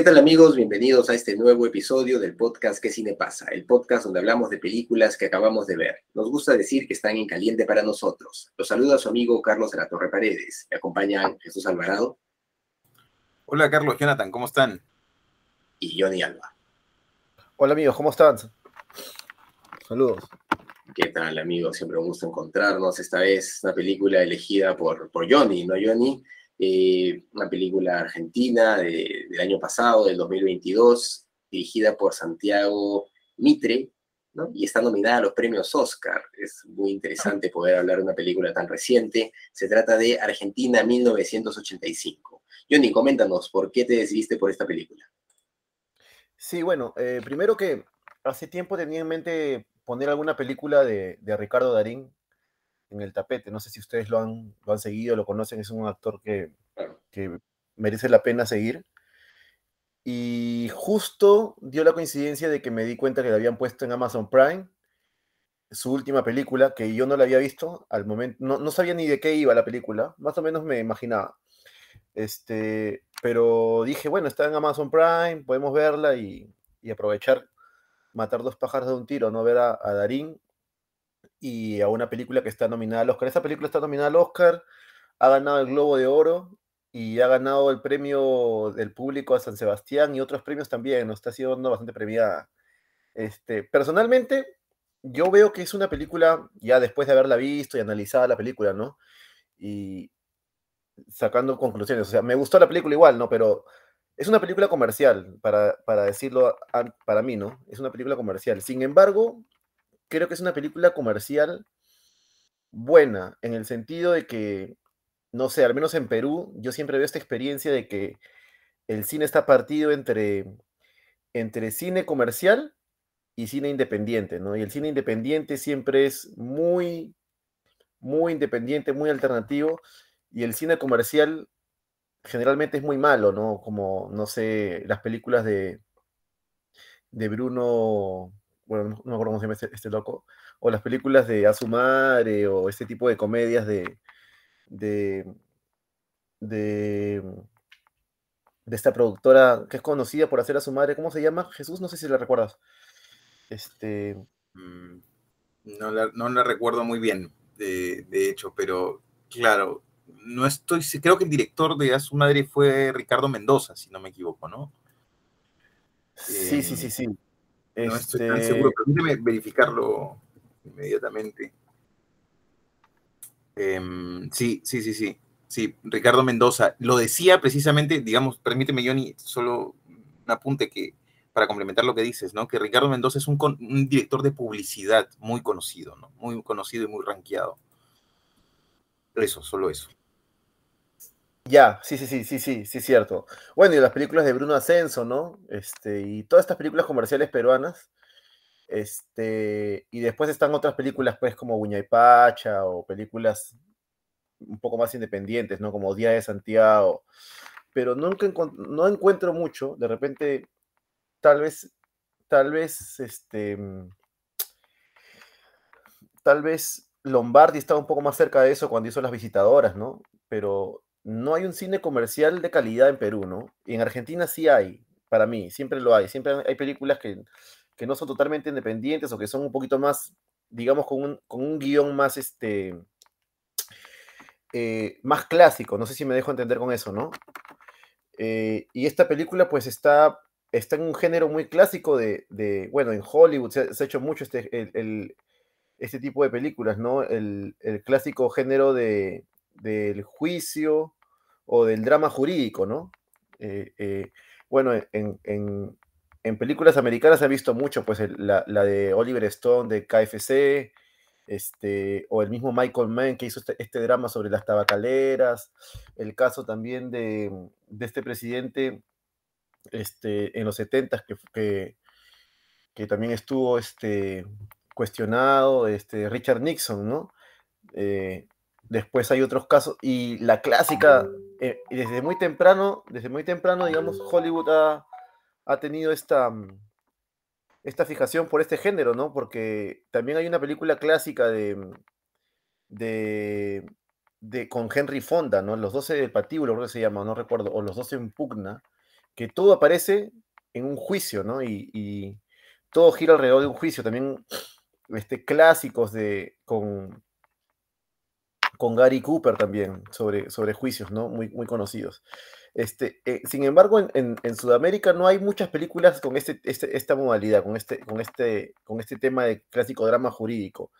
¿Qué tal amigos? Bienvenidos a este nuevo episodio del podcast ¿Qué cine pasa? El podcast donde hablamos de películas que acabamos de ver. Nos gusta decir que están en caliente para nosotros. Los saluda su amigo Carlos de la Torre Paredes. Me acompañan Jesús Alvarado. Hola Carlos, Jonathan, ¿cómo están? Y Johnny Alba. Hola amigos, ¿cómo están? Saludos. ¿Qué tal amigos? Siempre un gusto encontrarnos. Esta vez una película elegida por, por Johnny, ¿no Johnny? Eh, una película argentina de, del año pasado, del 2022, dirigida por Santiago Mitre, y está nominada a los premios Oscar. Es muy interesante poder hablar de una película tan reciente. Se trata de Argentina 1985. Johnny, coméntanos, ¿por qué te decidiste por esta película? Sí, bueno, eh, primero que hace tiempo tenía en mente poner alguna película de Ricardo Darín, en el tapete. No sé si ustedes lo han, lo han seguido, lo conocen, es un actor que, que merece la pena seguir. Y justo dio la coincidencia de que me di cuenta que le habían puesto en Amazon Prime su última película, que yo no la había visto al momento, no, no sabía ni de qué iba la película, más o menos me imaginaba. Este, pero dije, bueno, está en Amazon Prime, podemos verla y, y aprovechar, matar dos pájaros de un tiro, no ver a, a Darín y a una película que está nominada al Oscar. Esta película está nominada al Oscar, ha ganado el Globo de Oro y ha ganado el premio del público a San Sebastián y otros premios también, ¿no? Está siendo bastante premiada. Este, personalmente, yo veo que es una película, ya después de haberla visto y analizada la película, ¿no? Y sacando conclusiones, o sea, me gustó la película igual, ¿no? Pero es una película comercial, para, para decirlo para mí, ¿no? Es una película comercial. Sin embargo, creo que es una película comercial buena, en el sentido de que, no sé, al menos en Perú, yo siempre veo esta experiencia de que el cine está partido entre, entre cine comercial y cine independiente, ¿no? Y el cine independiente siempre es muy, muy independiente, muy alternativo, y el cine comercial generalmente es muy malo, ¿no? Como, no sé, las películas de, de Bruno, bueno, no, me acuerdo cómo se llama este, este, loco, o las películas de Azumare o este tipo de comedias de, de, de, de esta productora que es conocida por hacer a su madre, ¿cómo se llama? Jesús, no sé si la recuerdas. Este... Mm, no la, no la recuerdo muy bien, de, de, hecho, pero claro, no estoy, creo que el director de A su madre fue Ricardo Mendoza, si no me equivoco, ¿no? Sí, eh, sí, sí, sí. No estoy tan seguro, pero déjeme verificarlo inmediatamente. Eh, sí, sí, sí, sí. Sí, Ricardo Mendoza. Lo decía precisamente, digamos, permíteme, Johnny, solo un apunte que para complementar lo que dices, ¿no? Que Ricardo Mendoza es un, un director de publicidad muy conocido, ¿no? Muy conocido y muy rankeado. Eso, solo eso. Ya, sí, sí, sí, sí, sí, sí, cierto. Bueno, y las películas de Bruno Ascenso, ¿no? Este, y todas estas películas comerciales peruanas. Este, y después están otras películas, pues, como Buña y Pacha, o películas un poco más independientes, ¿no? Como Día de Santiago. Pero nunca no encuentro mucho, de repente, tal vez, tal vez, este, tal vez Lombardi estaba un poco más cerca de eso cuando hizo Las Visitadoras, ¿no? Pero no hay un cine comercial de calidad en Perú, ¿no? En Argentina sí hay, para mí, siempre lo hay. Siempre hay películas que, que no son totalmente independientes o que son un poquito más, digamos, con un, con un guion más, este, eh, más clásico. No sé si me dejo entender con eso, ¿no? Eh, y esta película, pues, está, está en un género muy clásico de, de bueno, en Hollywood se, ha hecho mucho este, el, este tipo de películas, ¿no? El, el clásico género de, del juicio o del drama jurídico, ¿no? Eh, eh, bueno, en, en, películas americanas se ha visto mucho, pues la, la, de Oliver Stone de KFC, este, o el mismo Michael Mann que hizo este, este drama sobre las tabacaleras, el caso también de, este presidente este, en los 70 que, que, que, también estuvo este, cuestionado, este, Richard Nixon, ¿no? Eh, después hay otros casos, y la clásica, eh, desde muy temprano, desde muy temprano, digamos, Hollywood ha, ha tenido esta esta fijación por este género, ¿no? Porque también hay una película clásica de, mm, de, con Henry Fonda, ¿no? Los 12 del patíbulo, creo que se llama, no recuerdo, o Los 12 en pugna, que todo aparece en un juicio, ¿no? Y, todo gira alrededor de un juicio. También este, clásicos de, con, con Gary Cooper también, sobre, sobre juicios, ¿no? Muy, muy conocidos. Este, eh, sin embargo, en, Sudamérica no hay muchas películas con este, este, esta modalidad, con este, con, este, con este tema de clásico drama jurídico.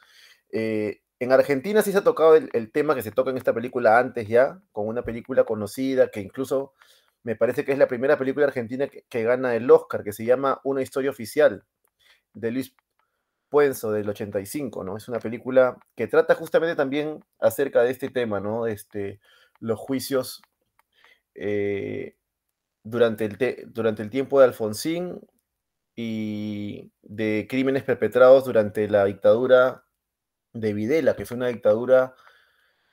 Eh, en Argentina sí se ha tocado el, tema que se toca en esta película antes ya, con una película conocida que incluso me parece que es la primera película argentina que, gana el Oscar, que se llama Una historia oficial, de Luis Puenzo, del 85, ¿no? Es una película que trata justamente también acerca de este tema, ¿no? Este, los juicios eh, durante, el durante el tiempo de Alfonsín y de crímenes perpetrados durante la dictadura de Videla, que fue una dictadura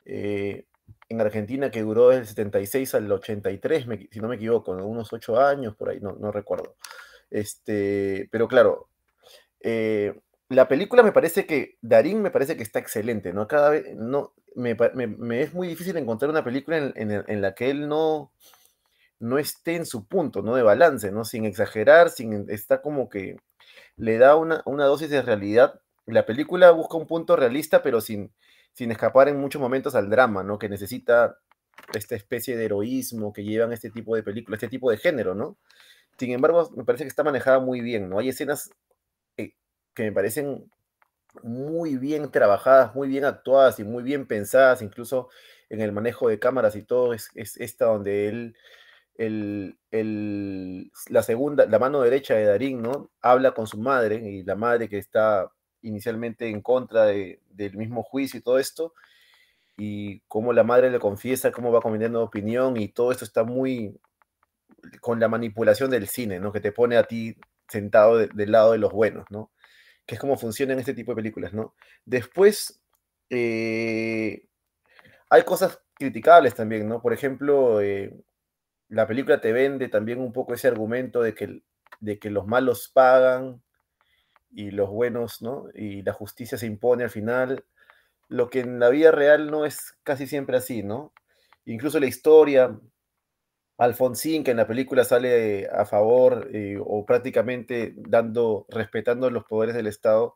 eh, en Argentina que duró del 76 al 83, si no me equivoco, unos ocho años por ahí, no, no recuerdo. Este, pero claro, eh, la película me parece que, Darín me parece que está excelente, ¿no? Cada vez, no, me, es muy difícil encontrar una película en, la que él no, no esté en su punto, ¿no? De balance, ¿no? Sin exagerar, sin, está como que le da una, dosis de realidad. La película busca un punto realista, pero sin, sin escapar en muchos momentos al drama, ¿no? Que necesita esta especie de heroísmo que llevan este tipo de películas, este tipo de género, ¿no? Sin embargo, me parece que está manejada muy bien, ¿no? Hay escenas eh, que me parecen muy bien trabajadas, muy bien actuadas y muy bien pensadas, incluso en el manejo de cámaras y todo, es, esta donde él, el, la segunda, la mano derecha de Darín. Habla con su madre y la madre que está inicialmente en contra del mismo juicio y todo esto, y cómo la madre le confiesa, cómo va cambiando de opinión y todo esto está muy con la manipulación del cine, ¿no? Que te pone a ti sentado del lado de los buenos, ¿no? Que es como funcionan este tipo de películas, ¿no? Después, eh, hay cosas criticables también, ¿no? Por ejemplo, eh, la película te vende también un poco ese argumento de que, de que los malos pagan y los buenos, ¿no? Y la justicia se impone al final, lo que en la vida real no es casi siempre así, ¿no? Incluso la historia, Alfonsín, que en la película sale a favor eh, o prácticamente dando, respetando los poderes del Estado,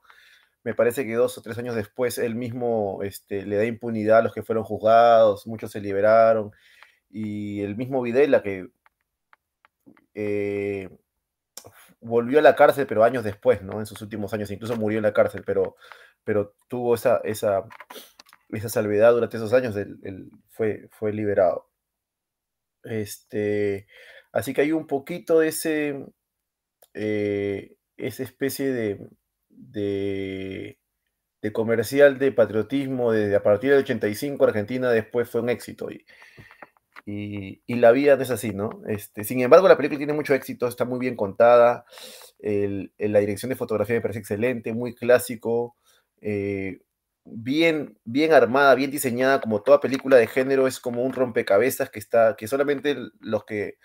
me parece que dos o tres años después él mismo este, le da impunidad a los que fueron juzgados, muchos se liberaron, y el mismo Videla que eh, volvió a la cárcel, pero años después, ¿no? En sus últimos años, incluso murió en la cárcel, pero, pero tuvo esa, esa, esa salvedad durante esos años, él, fue, fue liberado. Este, así que hay un poquito de ese, eh, esa especie de, de, comercial de patriotismo desde a partir del 85 Argentina después fue un éxito y, y, la vida no es así, ¿no? Este, sin embargo, la película tiene mucho éxito, está muy bien contada, la dirección de fotografía me parece excelente, muy clásico, eh, bien, bien armada, bien diseñada, como toda película de género, es como un rompecabezas que está, que solamente los que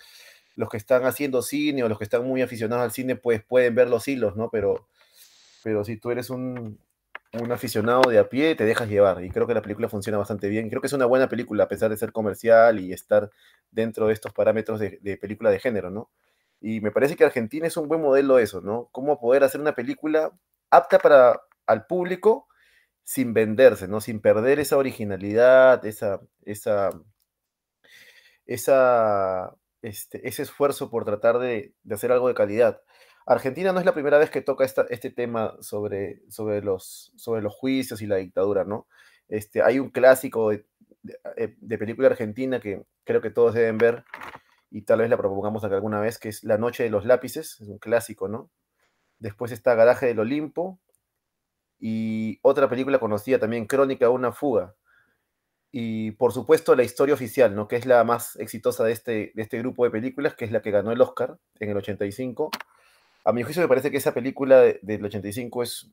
los que están haciendo cine o los que están muy aficionados al cine, pues pueden ver los hilos, ¿no? Pero, pero si tú eres un, un aficionado de a pie, te dejas llevar. Y creo que la película funciona bastante bien. Creo que es una buena película, a pesar de ser comercial y estar dentro de estos parámetros de, película de género, ¿no? Y me parece que Argentina es un buen modelo de eso, ¿no? Cómo poder hacer una película apta para al público, sin venderse, ¿no? Sin perder esa originalidad, esa, esa, esa, este, ese esfuerzo por tratar de, hacer algo de calidad. Argentina no es la primera vez que toca este tema sobre, sobre, los, sobre los juicios y la dictadura, ¿no? Este, hay un clásico de, de, película argentina que creo que todos deben ver y tal vez la propongamos acá alguna vez, que es La Noche de los Lápices, es un clásico, ¿no? Después está Garaje del Olimpo, y otra película conocida también, Crónica de una fuga. Y por supuesto la historia oficial, ¿no? que es la más exitosa de este, de este grupo de películas, que es la que ganó el Oscar en el 85. A mi juicio me parece que esa película del 85 es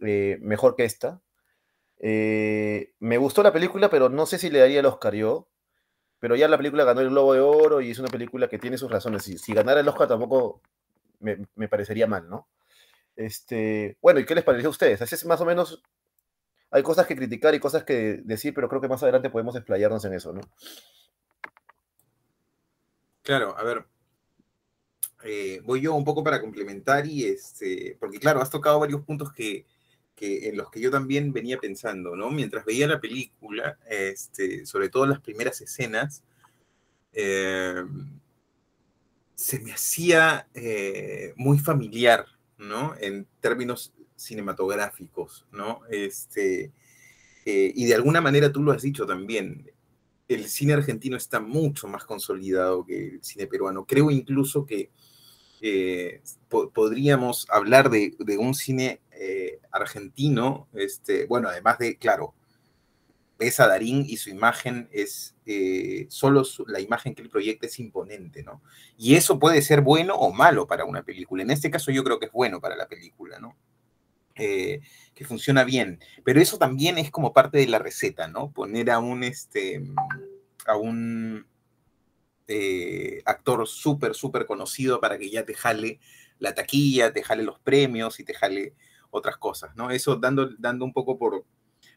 eh, mejor que esta. Eh, me gustó la película, pero no sé si le daría el Oscar yo. Pero ya la película ganó el Globo de Oro y es una película que tiene sus razones. Si, si ganara el Oscar tampoco me, me parecería mal, ¿no? Este, bueno, ¿y qué les pareció a ustedes? Así es más o menos, hay cosas que criticar y cosas que decir, pero creo que más adelante podemos explayarnos en eso, ¿no? Claro, a ver, eh, voy yo un poco para complementar y este, porque claro, has tocado varios puntos que, que, en los que yo también venía pensando, ¿no? Mientras veía la película, este, sobre todo las primeras escenas, eh, se me hacía eh, muy familiar ¿no? En términos cinematográficos, ¿no? Este, eh, y de alguna manera tú lo has dicho también, el cine argentino está mucho más consolidado que el cine peruano. Creo incluso que eh, podríamos hablar de, un cine eh, argentino, este, bueno, además de, claro, ves a Darín y su imagen es, eh, solo la imagen que él proyecta es imponente, ¿no? Y eso puede ser bueno o malo para una película. En este caso yo creo que es bueno para la película, ¿no? Eh, que funciona bien. Pero eso también es como parte de la receta, ¿no? Poner a un, este, a un eh, actor súper, súper conocido para que ya te jale la taquilla, te jale los premios y te jale otras cosas, ¿no? Eso dando, dando un poco por,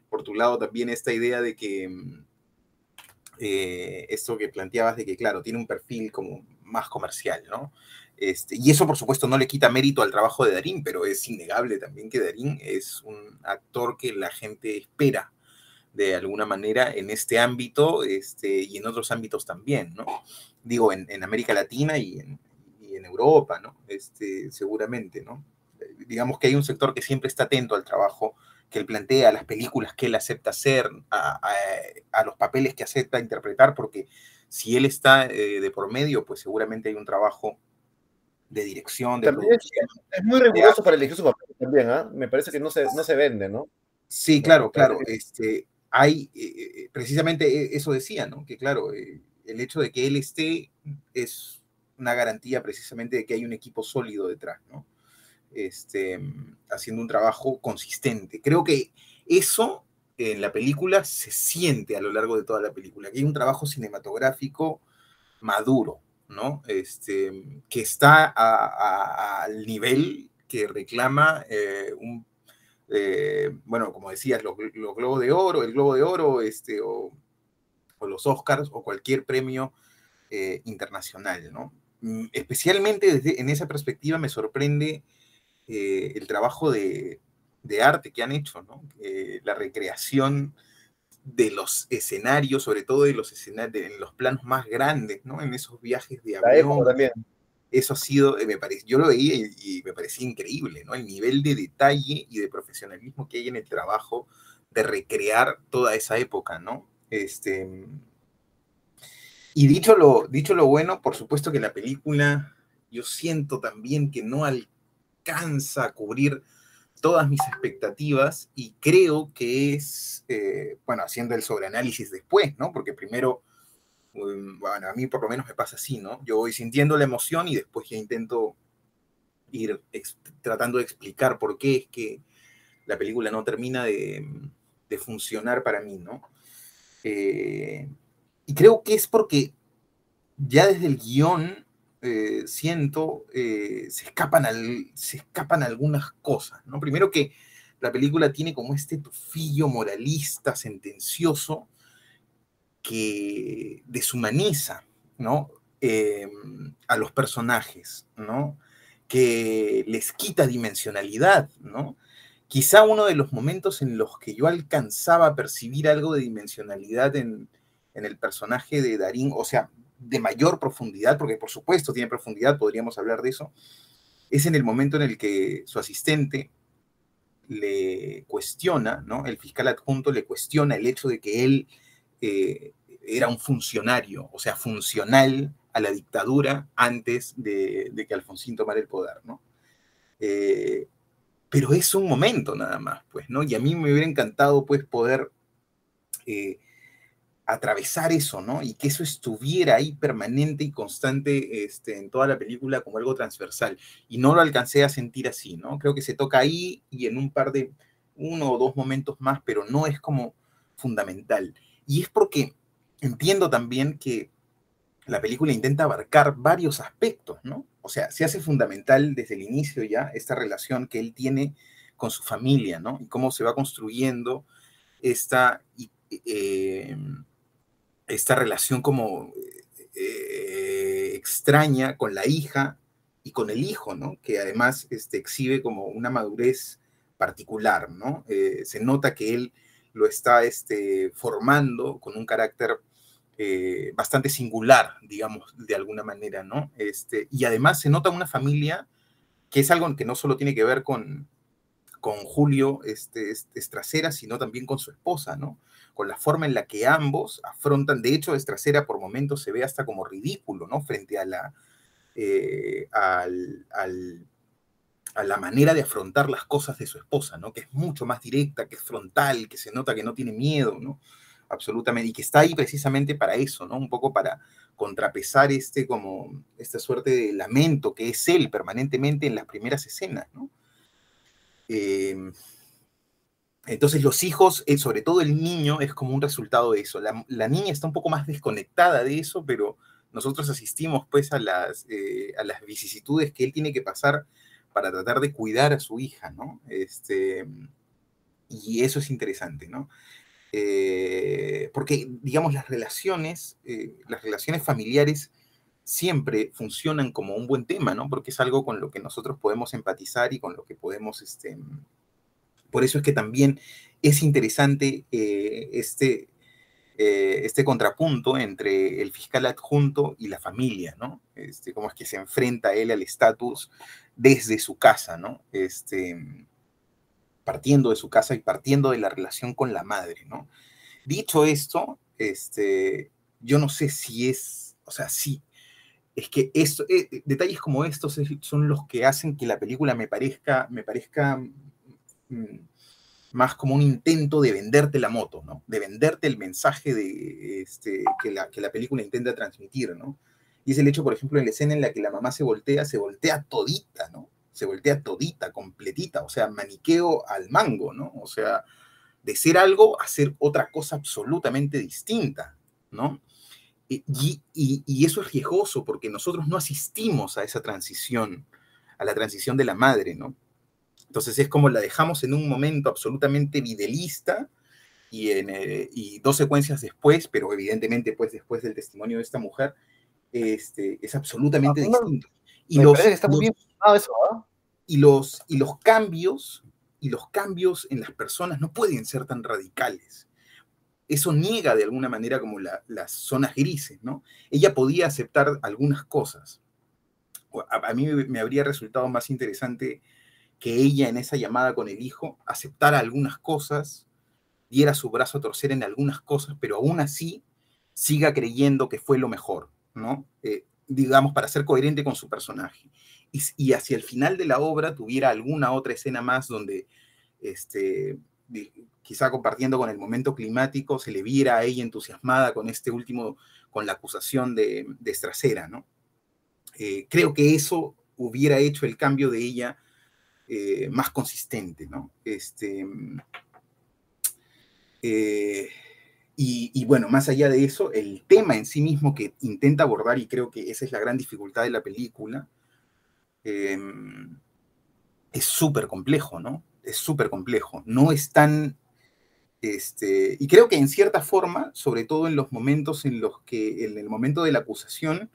por tu lado también esta idea de que mm, eh, esto que planteabas de que, claro, tiene un perfil como más comercial, ¿no? Este, y eso, por supuesto, no le quita mérito al trabajo de Darín, pero es innegable también que Darín es un actor que la gente espera de alguna manera en este ámbito este, y en otros ámbitos también, ¿no? Digo, en, América Latina y en, y en, Europa, ¿no? Este, seguramente, ¿no? Digamos que hay un sector que siempre está atento al trabajo que él plantea, a las películas que él acepta hacer, a, los papeles que acepta interpretar, porque si él está eh, de por medio, pues seguramente hay un trabajo de dirección, de también es, muy riguroso para elegir su papel también, ¿ah? Me parece que no se, no se vende, ¿no? Sí, claro, claro. Este, hay, eh, eh, precisamente eso decía, ¿no? Que claro, el hecho de que él esté es una garantía precisamente de que hay un equipo sólido detrás, ¿no? Este, haciendo un trabajo consistente. Creo que eso en la película se siente a lo largo de toda la película, que hay un trabajo cinematográfico maduro, ¿no? Este, que está al nivel que reclama eh, un, eh, bueno, como decías, los, Globos de Oro, el Globo de Oro, este, o, los Oscars, o cualquier premio eh, internacional, ¿no? Mm, especialmente desde, en esa perspectiva me sorprende eh, el trabajo de, arte que han hecho, ¿no? Eh, la recreación de los escenarios, sobre todo de los escenarios, en los planos más grandes, ¿no? En esos viajes de avión. también. Eso ha sido, eh, me parece, yo lo veía y, me parecía increíble, ¿no? El nivel de detalle y de profesionalismo que hay en el trabajo de recrear toda esa época, ¿no? Este, y dicho lo, dicho lo bueno, por supuesto que la película, yo siento también que no al, alcanza a cubrir todas mis expectativas y creo que es, eh, bueno, haciendo el sobreanálisis después, ¿no? Porque primero, um, bueno, a mí por lo menos me pasa así, ¿no? Yo voy sintiendo la emoción y después ya intento ir tratando de explicar por qué es que la película no termina de, funcionar para mí, ¿no? Eh, y creo que es porque ya desde el guion eh, siento, eh, se, escapan se escapan algunas cosas, ¿no? Primero que la película tiene como este tufillo moralista, sentencioso, que deshumaniza, ¿no? Em, a los personajes, ¿no? Que les quita dimensionalidad, ¿no? Quizá uno de los momentos en los que yo alcanzaba a percibir algo de dimensionalidad en, en el personaje de Darín, o sea, de mayor profundidad, porque por supuesto tiene profundidad, podríamos hablar de eso, es en el momento en el que su asistente le cuestiona, ¿no? El fiscal adjunto le cuestiona el hecho de que él eh, era un funcionario, o sea, funcional a la dictadura antes de, que Alfonsín tomara el poder, ¿no? Eh, pero es un momento nada más, pues, ¿no? Y a mí me hubiera encantado, pues, poder eh, atravesar eso, ¿no? Y que eso estuviera ahí permanente y constante este, en toda la película como algo transversal. Y no lo alcancé a sentir así, ¿no? Creo que se toca ahí y en un par de, uno o dos momentos más, pero no es como fundamental. Y es porque entiendo también que la película intenta abarcar varios aspectos, ¿no? O sea, se hace fundamental desde el inicio ya esta relación que él tiene con su familia, ¿no? Y cómo se va construyendo esta, eh, esta relación como eh, extraña con la hija y con el hijo, ¿no? Que además este, exhibe como una madurez particular, ¿no? Eh, se nota que él lo está este, formando con un carácter eh, bastante singular, digamos, de alguna manera, ¿no? Este, y además se nota una familia que es algo que no solo tiene que ver con, con Julio este, Estracera, sino también con su esposa, ¿no? Con la forma en la que ambos afrontan, de hecho, Estracera por momentos se ve hasta como ridículo, ¿no? Frente a la, eh, al, a la manera de afrontar las cosas de su esposa, ¿no? Que es mucho más directa, que es frontal, que se nota que no tiene miedo, ¿no? Absolutamente, y que está ahí precisamente para eso, ¿no? Un poco para contrapesar este como, esta suerte de lamento que es él permanentemente en las primeras escenas, ¿no? Em, entonces los hijos, eh, sobre todo el niño, es como un resultado de eso. La, niña está un poco más desconectada de eso, pero nosotros asistimos pues a las, eh, a las vicisitudes que él tiene que pasar para tratar de cuidar a su hija, ¿no? Este, y eso es interesante, ¿no? Eh, porque, digamos, las relaciones, las relaciones familiares siempre funcionan como un buen tema, ¿no? Porque es algo con lo que nosotros podemos empatizar y con lo que podemos, este, por eso es que también es interesante eh, este, eh, este contrapunto entre el fiscal adjunto y la familia, ¿no? Este, cómo es que se enfrenta él al estatus desde su casa, ¿no? Este, partiendo de su casa y partiendo de la relación con la madre, ¿no? Dicho esto, este, yo no sé si es, o sea, sí, es que esto, eh, eh, detalles como estos son los que hacen que la película me parezca, me parezca mm, más como un intento de venderte la moto, ¿no? De venderte el mensaje de, este, que, la, que la película intenta transmitir, ¿no? Y es el hecho, por ejemplo, en la escena en la que la mamá se voltea, se voltea todita, ¿no? Se voltea todita, completita, o sea, maniqueo al mango, ¿no? O sea, de ser algo a ser otra cosa absolutamente distinta, ¿no? Y, eso es riesgoso porque nosotros no asistimos a esa transición, a la transición de la madre, ¿no? Entonces es como la dejamos en un momento absolutamente videlista y, en, eh, y dos secuencias después, pero evidentemente pues después del testimonio de esta mujer, este, es absolutamente distinto. Y los, está muy bien eso, ¿ah? y, los, y los cambios y los cambios en las personas no pueden ser tan radicales eso niega de alguna manera como las zonas grises, ¿no? Ella podía aceptar algunas cosas. A, mí me habría resultado más interesante que ella en esa llamada con el hijo aceptara algunas cosas, diera su brazo a torcer en algunas cosas, pero aún así siga creyendo que fue lo mejor, ¿no? Eh, digamos, para ser coherente con su personaje. Y, y, hacia el final de la obra tuviera alguna otra escena más donde este, quizá compartiendo con el momento climático, se le viera a ella entusiasmada con este último, con la acusación de, de ¿no? Eh, creo que eso hubiera hecho el cambio de ella eh, más consistente, ¿no? Este, eh, y, bueno, más allá de eso, el tema en sí mismo que intenta abordar, y creo que esa es la gran dificultad de la película, es súper complejo, ¿no? Es súper complejo. No es tan este, y creo que en cierta forma, sobre todo en los momentos en los que, en el momento de la acusación,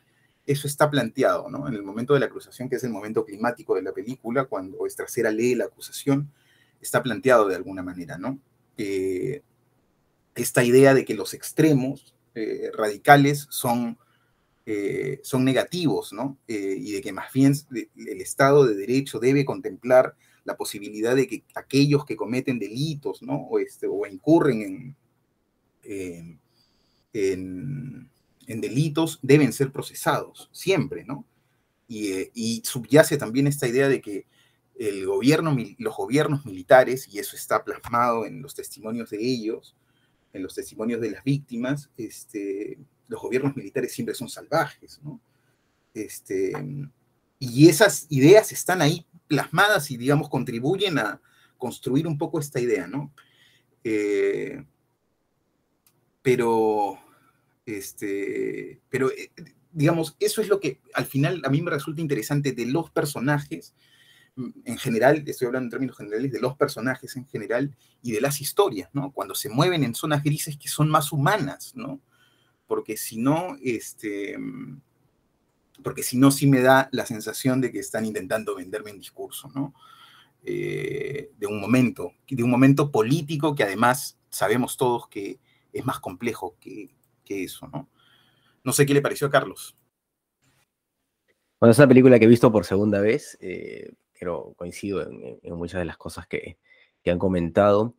eso está planteado, ¿no? En el momento de la acusación, que es el momento climático de la película, cuando Estracera lee la acusación, está planteado de alguna manera, ¿no? esta idea de que los extremos eh, radicales son, eh, son negativos, ¿no? Eh, y de que más bien el Estado de Derecho debe contemplar la posibilidad de que aquellos que cometen delitos, ¿no? O, este, o incurren en, en, delitos deben ser procesados, siempre, ¿no? Y, eh, subyace también esta idea de que el gobierno, los gobiernos militares, y eso está plasmado en los testimonios de ellos, en los testimonios de las víctimas, este, los gobiernos militares siempre son salvajes, ¿no? Este, y esas ideas están ahí plasmadas y, digamos, contribuyen a construir un poco esta idea, ¿no? Eh, pero, este, pero, eh, digamos, eso es lo que al final a mí me resulta interesante de los personajes en general, estoy hablando en términos generales, de los personajes en general y de las historias, ¿no? Cuando se mueven en zonas grises que son más humanas, ¿no? Porque si no, este, porque si no, sí me da la sensación de que están intentando venderme un discurso, ¿no? Eh, de un momento, de un momento político que además sabemos todos que es más complejo que, eso, ¿no? No sé qué le pareció a Carlos. Bueno, es una película que he visto por segunda vez, eh, pero coincido en, muchas de las cosas que, han comentado.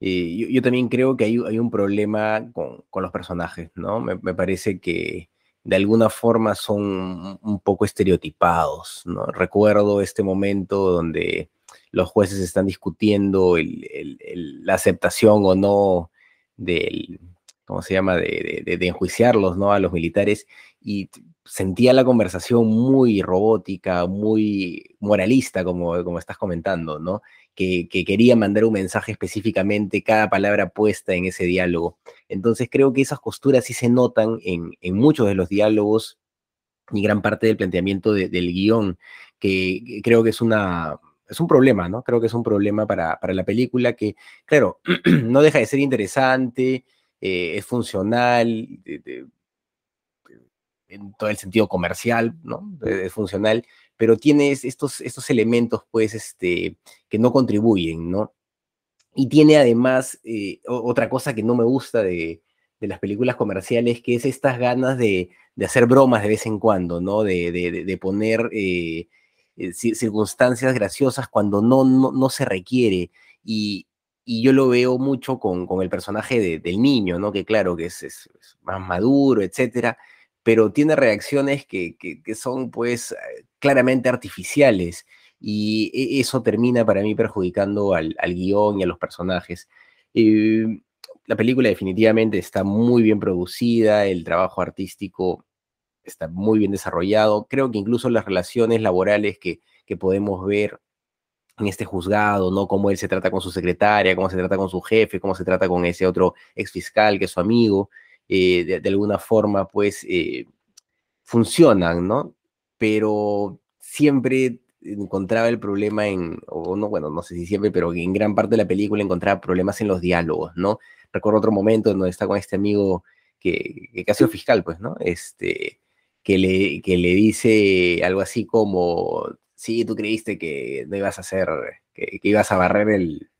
Eh, yo, también creo que hay, un problema con, los personajes, ¿no? me, parece que de alguna forma son un poco estereotipados, ¿no? Recuerdo este momento donde los jueces están discutiendo la aceptación o no del, ¿cómo se llama?, de, enjuiciarlos, ¿no?, a los militares, y sentía la conversación muy robótica, muy moralista, como, como estás comentando, ¿no? Que, quería mandar un mensaje específicamente, cada palabra puesta en ese diálogo. Entonces creo que esas costuras sí se notan en, muchos de los diálogos y gran parte del planteamiento del guion, que, creo que es una... Es un problema, ¿no? Creo que es un problema para, la película que, claro, no deja de ser interesante, eh, es funcional, en todo el sentido comercial, ¿no? Es funcional, pero tiene estos, estos elementos, pues, este, que no contribuyen, ¿no? Y tiene además eh, otra cosa que no me gusta de, las películas comerciales, que es estas ganas de, hacer bromas de vez en cuando, ¿no? De, poner eh, circunstancias graciosas cuando no, no, se requiere. Y, yo lo veo mucho con, el personaje del niño, ¿no? Que claro, que es, más maduro, etcétera, pero tiene reacciones que, son pues eh, claramente artificiales y e, eso termina para mí perjudicando al, guion y a los personajes. Eh, la película definitivamente está muy bien producida, el trabajo artístico está muy bien desarrollado, creo que incluso las relaciones laborales que, podemos ver en este juzgado, ¿no? Cómo él se trata con su secretaria, cómo se trata con su jefe, cómo se trata con ese otro ex fiscal que es su amigo, eh, de, alguna forma, pues, eh, funcionan, ¿no? Pero siempre encontraba el problema en, o no, bueno, no sé si siempre, pero en gran parte de la película encontraba problemas en los diálogos, ¿no? Recuerdo otro momento donde está con este amigo que, que ha sido fiscal, pues, ¿no? Este, que le, que le dice algo así como, sí, tú creíste que no ibas a hacer, que ibas a barrer el,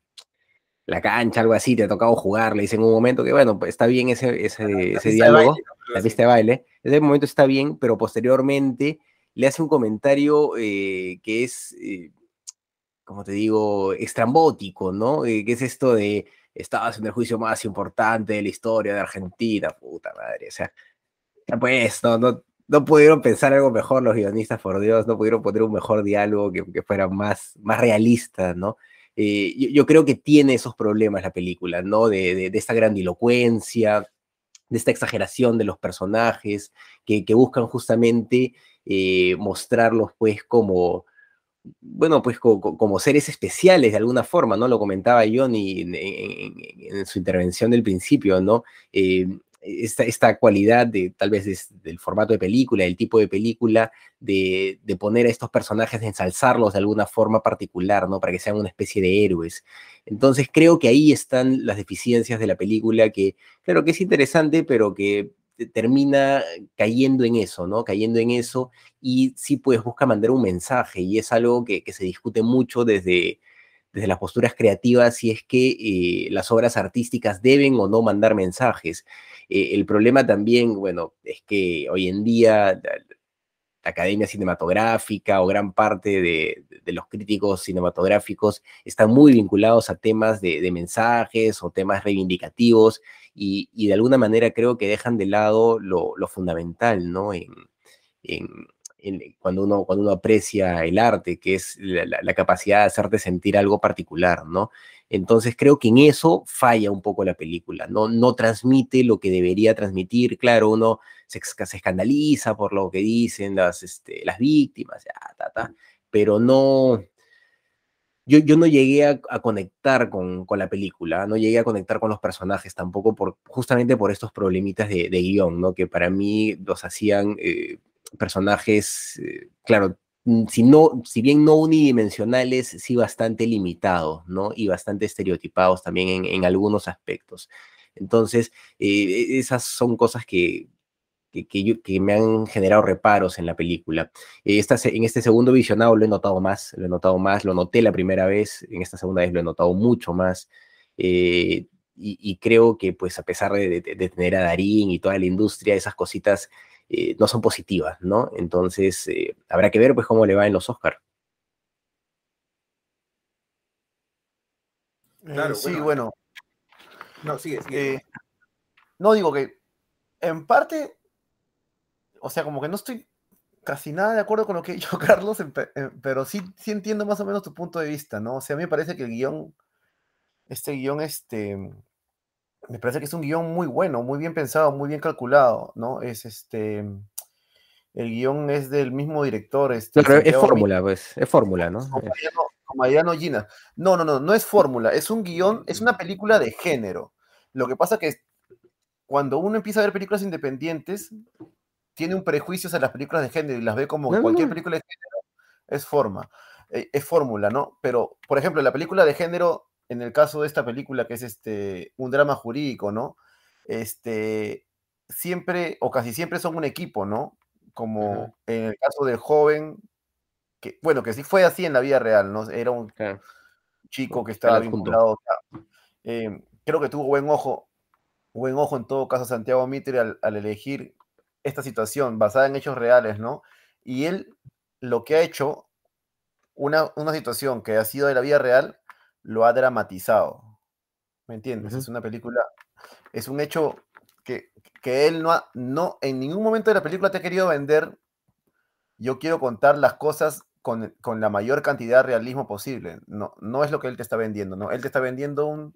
la cancha, algo así, te ha tocado jugar, le dicen en un momento que, bueno, pues está bien ese, ese, ese diálogo, la pista de baile, ese momento está bien, pero posteriormente le hace un comentario eh, que es, eh, como te digo, estrambótico, ¿no? Eh, que es esto de, estabas en el juicio más importante de la historia de Argentina, puta madre, o sea, pues, no, no, no pudieron pensar algo mejor los guionistas, por Dios, no pudieron poner un mejor diálogo que, que fuera más, más realista, ¿no? Eh, yo, creo que tiene esos problemas la película, ¿no? De, esta grandilocuencia, de esta exageración de los personajes, que, buscan justamente eh, mostrarlos pues como, bueno, pues como, seres especiales de alguna forma, ¿no? Lo comentaba Johnny en, en, su intervención del principio, ¿no? Eh, esta, cualidad de tal vez del formato de película, del tipo de película, de, poner a estos personajes, de ensalzarlos de alguna forma particular, ¿no? Para que sean una especie de héroes. Entonces creo que ahí están las deficiencias de la película, que claro que es interesante, pero que termina cayendo en eso, ¿no? Cayendo en eso y sí, pues busca mandar un mensaje y es algo que, se discute mucho desde, desde las posturas creativas si es que eh, las obras artísticas deben o no mandar mensajes. Eh, el problema también, bueno, es que hoy en día la, Academia Cinematográfica o gran parte de, los críticos cinematográficos están muy vinculados a temas de, mensajes o temas reivindicativos y, de alguna manera creo que dejan de lado lo, fundamental, ¿no? Cuando, uno, cuando uno aprecia el arte, que es la, capacidad de hacerte sentir algo particular, ¿no? Entonces creo que en eso falla un poco la película, no, no transmite lo que debería transmitir, claro, uno se, escandaliza por lo que dicen las, este, las víctimas, pero no, yo, yo, no llegué a, conectar con, con, la película, no llegué a conectar con los personajes tampoco, por, justamente por estos problemitas de, de guion, ¿no? Que para mí los hacían eh, personajes, eh, claro, si, no, si bien no unidimensionales, sí bastante limitados, ¿no? Y bastante estereotipados también en, en algunos aspectos. Entonces, eh, esas son cosas que, que, que, me han generado reparos en la película. Esta, en este segundo visionado lo he notado más, lo he notado más, lo noté la primera vez, en esta segunda vez lo he notado mucho más. Eh, y, creo que, pues, a pesar de, de, tener a Darín y toda la industria, esas cositas eh, no son positivas, ¿no? Entonces, eh, habrá que ver pues cómo le va en los Oscars. Claro, sí, bueno. No, sigue, sigue. Eh, no digo que en parte, o sea, como que no estoy casi nada de acuerdo con lo que ha dicho Carlos, pero sí, sí entiendo más o menos tu punto de vista, ¿no? O sea, a mí me parece que el guion, este guion, este, me parece que es un guion muy bueno, muy bien pensado, muy bien calculado, ¿no? Es este. El guion es del mismo director. Este, es fórmula, pues, es fórmula, ¿no? Gina. No, no, no, no es fórmula, es un guion, es una película de género. Lo que pasa que cuando uno empieza a ver películas independientes, tiene un prejuicio hacia las películas de género y las ve como cualquier película de género es forma, eh, es fórmula, ¿no? Pero, por ejemplo, la película de género en el caso de esta película, que es este, un drama jurídico, ¿no? Este, siempre o casi siempre son un equipo, ¿no? Como en el caso del joven, que, bueno, que sí fue así en la vida real, ¿no? Era un chico que estaba vinculado. Eh, creo que tuvo buen ojo, buen ojo en todo caso Santiago Mitre al, al elegir esta situación basada en hechos reales, ¿no? Y él lo que ha hecho, una, una situación que ha sido de la vida real, lo ha dramatizado. ¿Me entiendes? Es una película, es un hecho que, que él no, ha, no, en ningún momento de la película te ha querido vender. Yo quiero contar las cosas con, con, la mayor cantidad de realismo posible. No, no es lo que él te está vendiendo, ¿no? Él te está vendiendo un,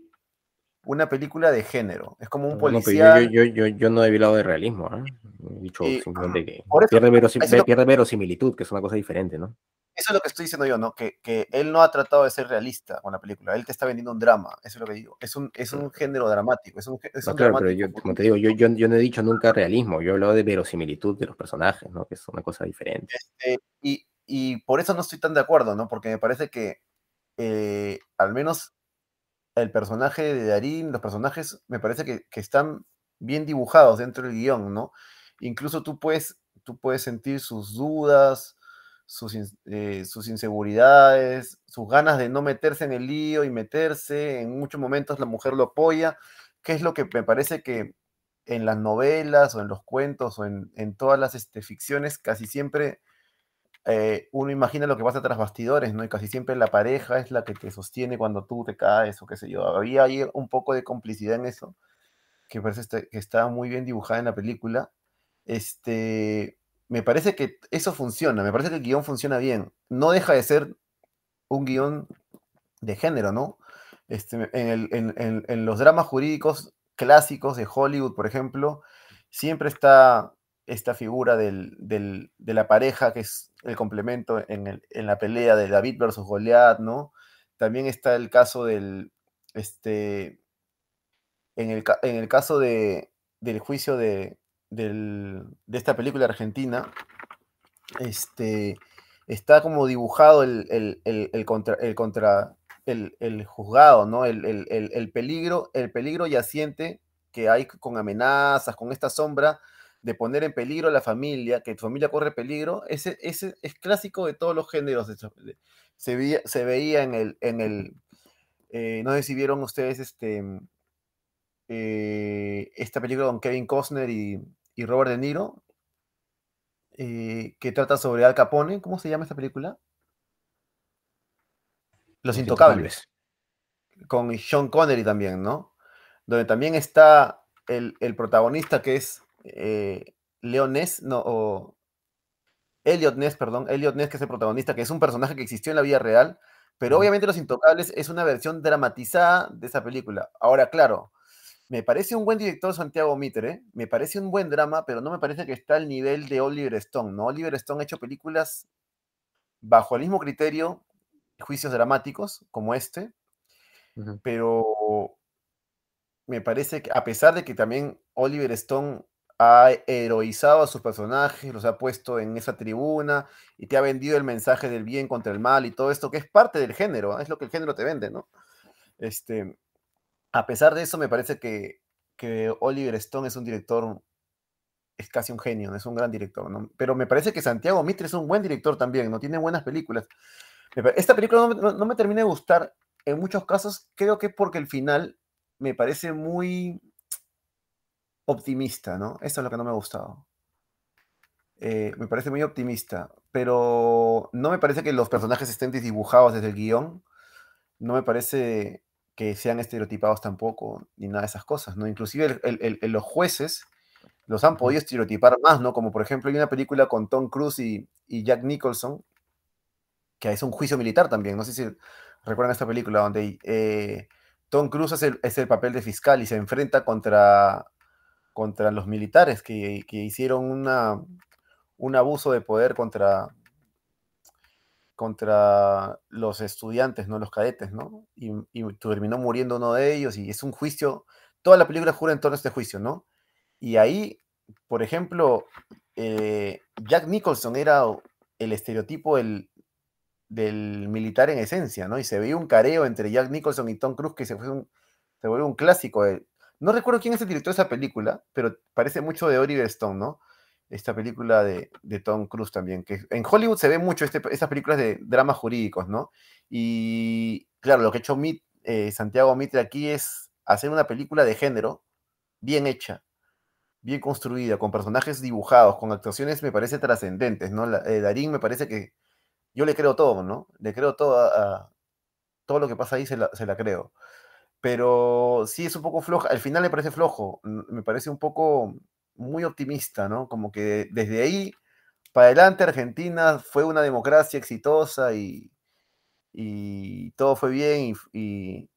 una película de género. Es como un policía. yo, yo, yo, yo, no he hablado de realismo. ¿eh? He dicho simplemente que pierde, verosim pierde verosimilitud, que es una cosa diferente, ¿no? eso es lo que estoy diciendo yo, ¿no? Que, que, él no ha tratado de ser realista con la película. Él te está vendiendo un drama, eso es lo que digo. Es un, es un género dramático. Es un, es no, claro, pero yo, como te digo, yo, yo, yo, no he dicho nunca realismo. Yo he hablado de verosimilitud de los personajes, ¿no? Que es una cosa diferente. Este, y, y, por eso no estoy tan de acuerdo, ¿no? Porque me parece que eh, al menos el personaje de Darín, los personajes, me parece que, están bien dibujados dentro del guion, ¿no? Incluso tú puedes, tú puedes sentir sus dudas, sus, eh, sus, inseguridades, sus ganas de no meterse en el lío y meterse. En muchos momentos la mujer lo apoya, que es lo que me parece que en las novelas o en los cuentos o en, en todas las este, ficciones casi siempre eh, uno imagina lo que pasa tras bastidores, ¿no? Y casi siempre la pareja es la que te sostiene cuando tú te caes o qué sé yo. Había ahí un poco de complicidad en eso, que parece que estaba muy bien dibujada en la película. Este, me parece que eso funciona, me parece que el guion funciona bien. No deja de ser un guion de género, ¿no? Este, en, los dramas jurídicos clásicos de Hollywood, por ejemplo, siempre está esta figura de la pareja, que es el complemento en, la pelea de David versus Goliat, ¿no? También está el caso del, este, en el, en el caso de, del juicio de, de esta película argentina, este, está como dibujado el, contra, el, contra el, juzgado, ¿no? El, peligro, el peligro yaciente que hay con amenazas, con esta sombra de poner en peligro a la familia, que tu familia corre peligro, ese, ese es clásico de todos los géneros. Se veía, se veía en el, en el eh, no sé si vieron ustedes este, eh, esta película con Kevin Costner y, y Robert De Niro, eh, que trata sobre Al Capone. ¿Cómo se llama esta película? Los, Intocables. Con Sean Connery también, ¿no? Donde también está el, protagonista que es eh, Leonés, no, Elliot Ness, perdón, Elliot Ness, que es el protagonista, que es un personaje que existió en la vida real, pero obviamente Los Intocables es una versión dramatizada de esa película. Ahora, claro, me parece un buen director Santiago Mitre, me parece un buen drama, pero no me parece que está al nivel de Oliver Stone, ¿no? Oliver Stone ha hecho películas bajo el mismo criterio, juicios dramáticos como este, pero me parece que a pesar de que también Oliver Stone ha heroizado a sus personajes, los ha puesto en esa tribuna y te ha vendido el mensaje del bien contra el mal y todo esto, que es parte del género, ¿ah? es lo que el género te vende, ¿no? Este, a pesar de eso, me parece que, que Oliver Stone es un director, es casi un genio, es un gran director. Pero me parece que Santiago Mitre es un buen director también, ¿no? Tiene buenas películas. Esta película no, no me termina de gustar en muchos casos, creo que es porque el final me parece muy optimista, ¿no? Eso es lo que no me ha gustado. Eh, me parece muy optimista, pero no me parece que los personajes estén desdibujados desde el guion. No me parece que sean estereotipados tampoco, ni nada de esas cosas, ¿no? Inclusive los jueces los han podido estereotipar más, ¿no? Como por ejemplo hay una película con Tom Cruise y, Jack Nicholson, que es un juicio militar también, no sé si recuerdan esta película donde eh, Tom Cruise es el, es el, papel de fiscal y se enfrenta contra contra los militares que, hicieron una, un abuso de poder contra, contra los estudiantes, ¿no? Los cadetes, ¿no? Y, terminó muriendo uno de ellos y es un juicio, toda la película jura en torno a este juicio, ¿no? Y ahí, por ejemplo, eh, Jack Nicholson era el estereotipo del, del, militar en esencia, ¿no? Y se veía un careo entre Jack Nicholson y Tom Cruise que se, fue un, se volvió un clásico. De, no recuerdo quién es el director de esa película, pero parece mucho de Oliver Stone, ¿no? Esta película de, Tom Cruise también, que en Hollywood se ve mucho este, estas películas de dramas jurídicos, ¿no? Y claro, lo que ha hecho eh, Santiago Mitre aquí es hacer una película de género bien hecha, bien construida, con personajes dibujados, con actuaciones, me parece trascendentes, ¿no? Eh, Darín me parece que yo le creo todo, ¿no? Le creo todo a, todo lo que pasa ahí, se la, se la creo pero sí es un poco floja. Al final me parece flojo, me parece un poco muy optimista, ¿no? Como que desde ahí para adelante Argentina fue una democracia exitosa y, y todo fue bien y,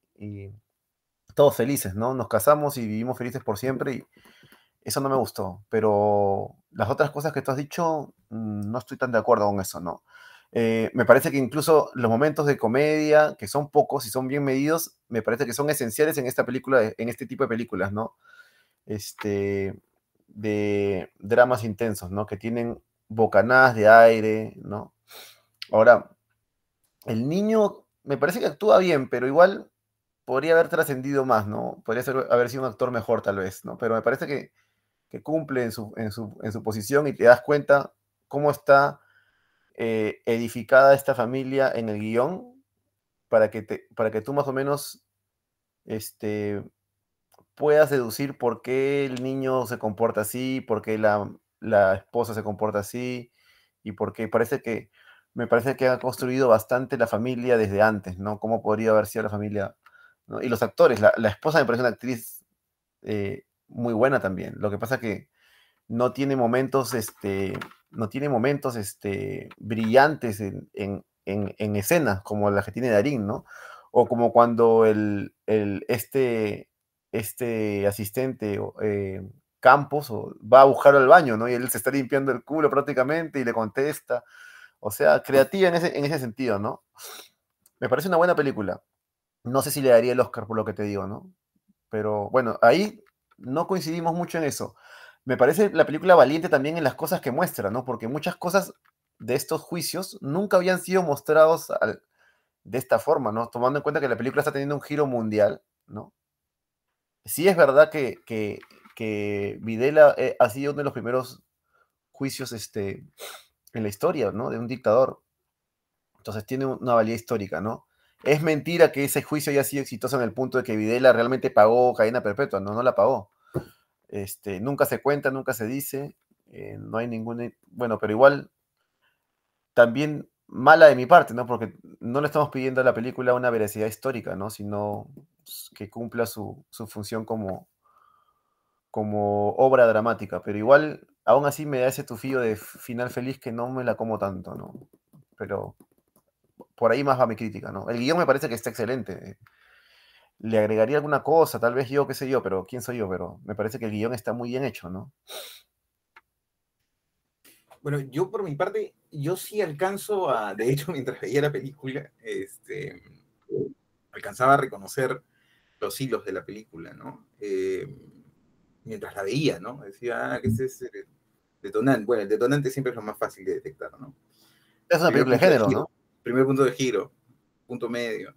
todos felices, ¿no? Nos casamos y vivimos felices por siempre y eso no me gustó, pero las otras cosas que tú has dicho, mm, no estoy tan de acuerdo con eso, ¿no? Eh, me parece que incluso los momentos de comedia, que son pocos y son bien medidos, me parece que son esenciales en esta película, en este tipo de películas, ¿no? Este, de dramas intensos, ¿no? Que tienen bocanadas de aire, ¿no? Ahora, el niño me parece que actúa bien, pero igual podría haber trascendido más, ¿no? Podría haber sido un actor mejor tal vez, ¿no? Pero me parece que, cumple en su, en su posición y te das cuenta cómo está eh, edificada esta familia en el guion para que, para que tú más o menos este, puedas deducir por qué el niño se comporta así, por qué la, esposa se comporta así y por qué parece que me parece que ha construido bastante la familia desde antes, ¿no? ¿Cómo podría haber sido la familia? Y los actores, la, esposa me parece una actriz eh, muy buena también. Lo que pasa que no tiene momentos, este, no tiene momentos este, brillantes en, en, escena, como la que tiene Darín, ¿no? O como cuando el, este, este asistente eh, Campos va a buscarlo al baño, ¿no? Y él se está limpiando el culo prácticamente y le contesta. O sea, creativa en ese, en ese sentido, ¿no? Me parece una buena película. No sé si le daría el Oscar por lo que te digo, ¿no? Pero bueno, ahí no coincidimos mucho en eso me parece la película valiente también en las cosas que muestra, ¿no? Porque muchas cosas de estos juicios nunca habían sido mostrados de esta forma, ¿no? Tomando en cuenta que la película está teniendo un giro mundial, ¿no? Sí es verdad que, que, Videla eh, ha sido uno de los primeros juicios este, en la historia, ¿no? De un dictador. Entonces tiene una valía histórica, ¿no? Es mentira que ese juicio haya sido exitoso en el punto de que Videla realmente pagó cadena perpetua, no, no la pagó. Este, nunca se cuenta, nunca se dice, eh, no hay ningún, bueno, pero igual también mala de mi parte, ¿no? Porque no le estamos pidiendo a la película una veracidad histórica, ¿no? Sino que cumpla su, función como, como obra dramática, pero igual aún así me da ese tufillo de final feliz que no me la como tanto, ¿no? Pero por ahí más va mi crítica, ¿no? El guion me parece que está excelente. Le agregaría alguna cosa, tal vez yo, qué sé yo, pero quién soy yo, pero me parece que el guion está muy bien hecho, ¿no? Bueno, yo por mi parte, yo sí alcanzo a, de hecho, mientras veía la película, este, alcanzaba a reconocer los hilos de la película, ¿no? Eh, mientras la veía, ¿no? Decía, ah, que ese es el detonante. Bueno, el detonante siempre es lo más fácil de detectar, ¿no? Es una película de género, ¿no? Primer punto de giro, punto medio,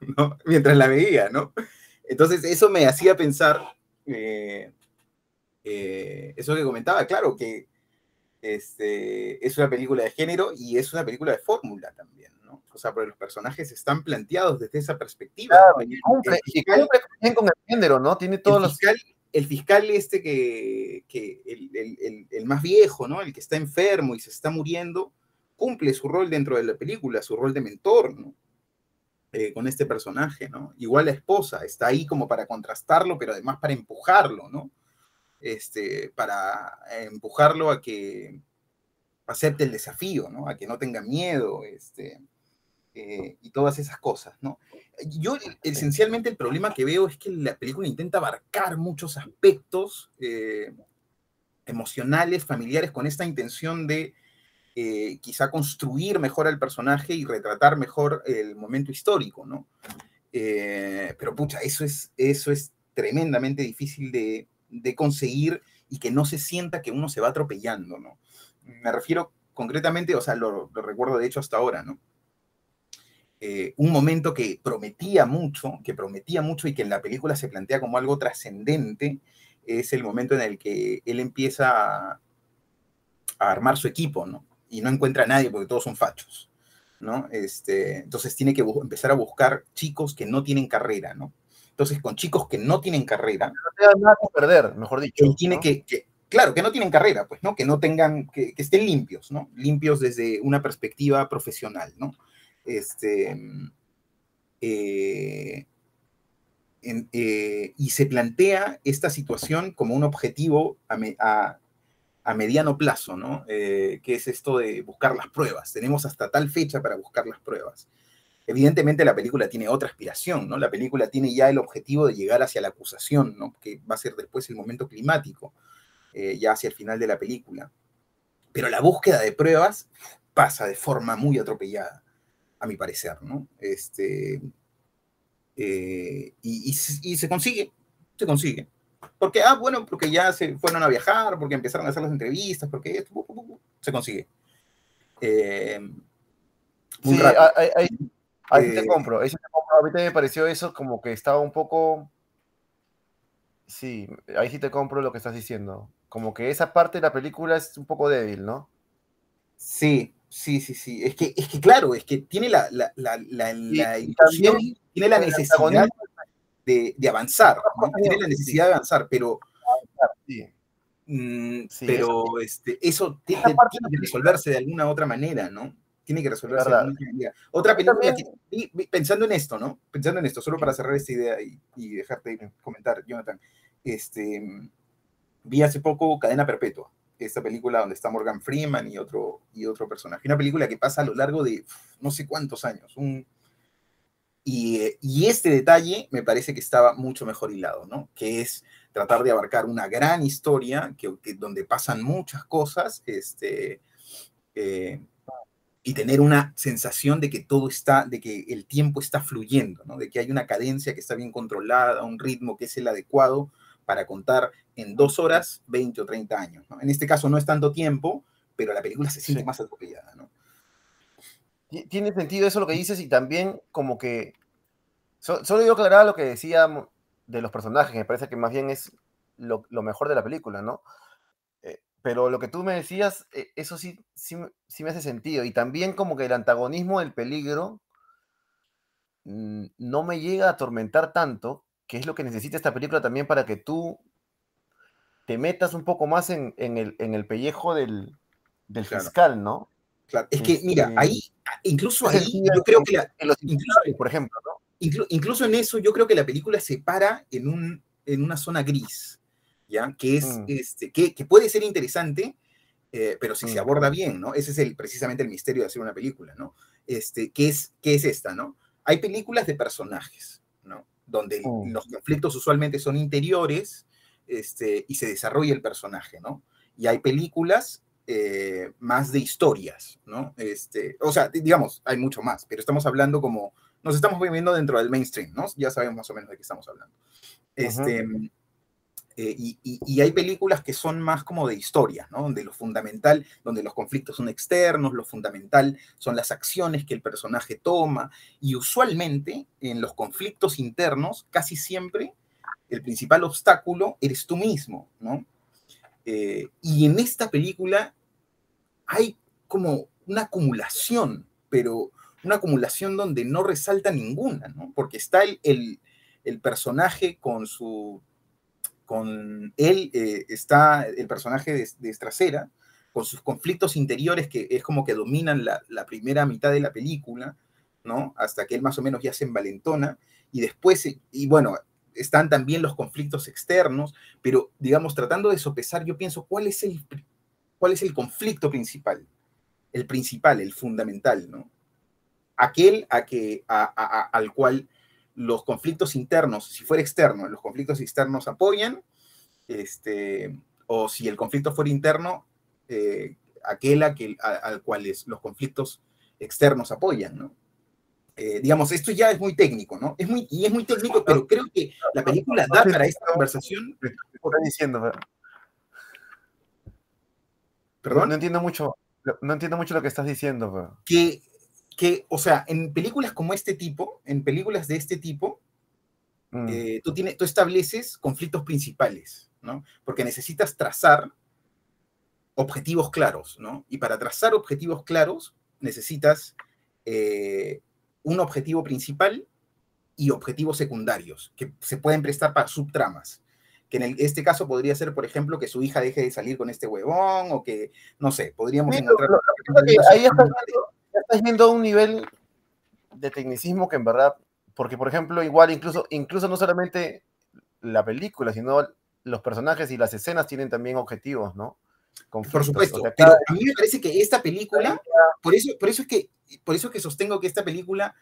¿no? Mientras la veía, ¿no? Entonces, eso me hacía pensar, eh, eh, eso que comentaba, claro, que este, es una película de género y es una película de fórmula también, ¿no? O sea, porque los personajes están planteados desde esa perspectiva. Claro, y cumple, cumple bien con el género, ¿no? Tiene todos los... Fiscal, el fiscal este que, que el, el, el, más viejo, ¿no? El que está enfermo y se está muriendo, cumple su rol dentro de la película, su rol de mentor, ¿no? Eh, con este personaje, ¿no? Igual la esposa está ahí como para contrastarlo, pero además para empujarlo, ¿no? Este, para empujarlo a que acepte el desafío, ¿no? A que no tenga miedo, este, eh, y todas esas cosas, ¿no? Yo esencialmente el problema que veo es que la película intenta abarcar muchos aspectos eh, emocionales, familiares, con esta intención de eh, quizá construir mejor al personaje y retratar mejor el momento histórico, ¿no? pero pucha, eso es, eso es tremendamente difícil de, conseguir y que no se sienta que uno se va atropellando, ¿no? Me refiero concretamente, o sea, lo, lo recuerdo de hecho hasta ahora, ¿no? Eh, un momento que prometía mucho, que prometía mucho y que en la película se plantea como algo trascendente, es el momento en el que él empieza a, a, armar su equipo, ¿no? Y no encuentra a nadie porque todos son fachos, ¿no? Este, entonces tiene que empezar a buscar chicos que no tienen carrera, ¿no? Entonces, con chicos que no tienen carrera. No tengan nada que perder, mejor dicho. Él tiene que, que, claro, que no tienen carrera, pues, ¿no? Que no tengan, que, que, estén limpios, ¿no? Limpios desde una perspectiva profesional, ¿no? Este. Eh, en, eh, y se plantea esta situación como un objetivo a, a, a mediano plazo, ¿no? Eh, que es esto de buscar las pruebas. Tenemos hasta tal fecha para buscar las pruebas. Evidentemente la película tiene otra aspiración, ¿no? La película tiene ya el objetivo de llegar hacia la acusación, ¿no? Que va a ser después el momento climático, eh, ya hacia el final de la película. Pero la búsqueda de pruebas pasa de forma muy atropellada, a mi parecer, ¿no? Este, eh, y, se consigue, se consigue. Porque, ah, bueno, porque ya se fueron a viajar, porque empezaron a hacer las entrevistas, porque esto, se consigue. Eh, muy sí, Ahí eh, te compro, ahí te compro. A mí me pareció eso como que estaba un poco. Sí, ahí sí te compro lo que estás diciendo. Como que esa parte de la película es un poco débil, ¿no? Sí, sí, sí, sí. Es que, es que claro, es que tiene la, la, la, la, la ilusión, tiene la necesidad de, de avanzar, ¿no? tiene la necesidad de avanzar, pero. Sí. Mm, sí, pero eso, este, eso tiene, tiene que resolverse de alguna otra manera, ¿no? tiene que resolverse. Otra película que, pensando en esto, ¿no? Pensando en esto, solo para cerrar esta idea y, y dejarte comentar, Jonathan. Este, vi hace poco Cadena Perpetua, esta película donde está Morgan Freeman y otro, y otro personaje. Una película que pasa a lo largo de no sé cuántos años. Un, y, y, este detalle me parece que estaba mucho mejor hilado, ¿no? Que es tratar de abarcar una gran historia que, que donde pasan muchas cosas, este, eh, y tener una sensación de que todo está, de que el tiempo está fluyendo, ¿no? de que hay una cadencia que está bien controlada, un ritmo que es el adecuado para contar en dos horas 20 o 30 años. ¿no? En este caso no es tanto tiempo, pero la película se siente sí. más atropellada. ¿no? Tiene sentido eso lo que dices y también como que, so, solo yo aclarar lo que decía de los personajes, me parece que más bien es lo, lo mejor de la película, ¿no? pero lo que tú me decías, eh, eso sí, sí, sí, me hace sentido. Y también como que el antagonismo del peligro mmm, no me llega a atormentar tanto, que es lo que necesita esta película también para que tú te metas un poco más en, en, el, en el, pellejo del, del claro. fiscal, ¿no? Claro, es que, mira, este ahí, incluso ahí, yo creo que, la, los incluso, por ejemplo, ¿no? Inclu, incluso en eso, yo creo que la película se para en, un, en una zona gris ¿ya? Que es, Mm. este, que, que puede ser interesante, eh, pero si se Mm. aborda bien, ¿no? Ese es el, precisamente el misterio de hacer una película, ¿no? Este, ¿qué es, qué es esta, no? Hay películas de personajes, ¿no? Donde Mm. los conflictos usualmente son interiores este, y se desarrolla el personaje, ¿no? Y hay películas eh, más de historias, ¿no? Este, o sea, di- digamos, hay mucho más, pero estamos hablando como, nos estamos moviendo dentro del mainstream, ¿no? Ya sabemos más o menos de qué estamos hablando. Este, eh, y, y- y hay películas que son más como de historia, ¿no? Donde lo fundamental, donde los conflictos son externos, lo fundamental son las acciones que el personaje toma, y usualmente en los conflictos internos, casi siempre, el principal obstáculo eres tú mismo, ¿no? Eh, y en esta película hay como una acumulación, pero una acumulación donde no resalta ninguna, ¿no? Porque está el, el- personaje con su con él eh, está el personaje de, de Estracera, con sus conflictos interiores que es como que dominan la, la primera mitad de la película, ¿no? Hasta que él más o menos ya se envalentona, y después, eh, y bueno, están también los conflictos externos, pero digamos, tratando de sopesar, yo pienso, ¿cuál es el, cuál es el conflicto principal? El principal, el fundamental, ¿no? Aquel a que, al cual los conflictos internos, si fuera externo, los conflictos externos apoyan, este, o si el conflicto fuera interno, eh, aquel al cual es- los conflictos externos apoyan, ¿no? Eh, digamos, esto ya es muy técnico, ¿no? Es muy, y es muy técnico, pero creo que la película da para esta conversación. ¿Qué estás diciendo? Pero- No Perdón. entiendo mucho, no entiendo mucho lo que estás diciendo. pero- que, que, o sea, en películas como este tipo, en películas de este tipo, Mm. eh, tú, tienes, tú estableces conflictos principales, ¿no? Porque necesitas trazar objetivos claros, ¿no? Y para trazar objetivos claros necesitas eh, un objetivo principal y objetivos secundarios que se pueden prestar para subtramas. Que en el- este caso podría ser, por ejemplo, que su hija deje de salir con este huevón o que, no sé, podríamos Sí, encontrar... lo- lo que ahí estás ya estás yendo a un nivel de tecnicismo que en verdad, porque por ejemplo, igual incluso, incluso no solamente la película, sino los personajes y las escenas tienen también objetivos, ¿no? Por Conflictos. supuesto, O sea, pero a mí me parece que esta película, por eso, por eso es que, por eso es que sostengo que esta película,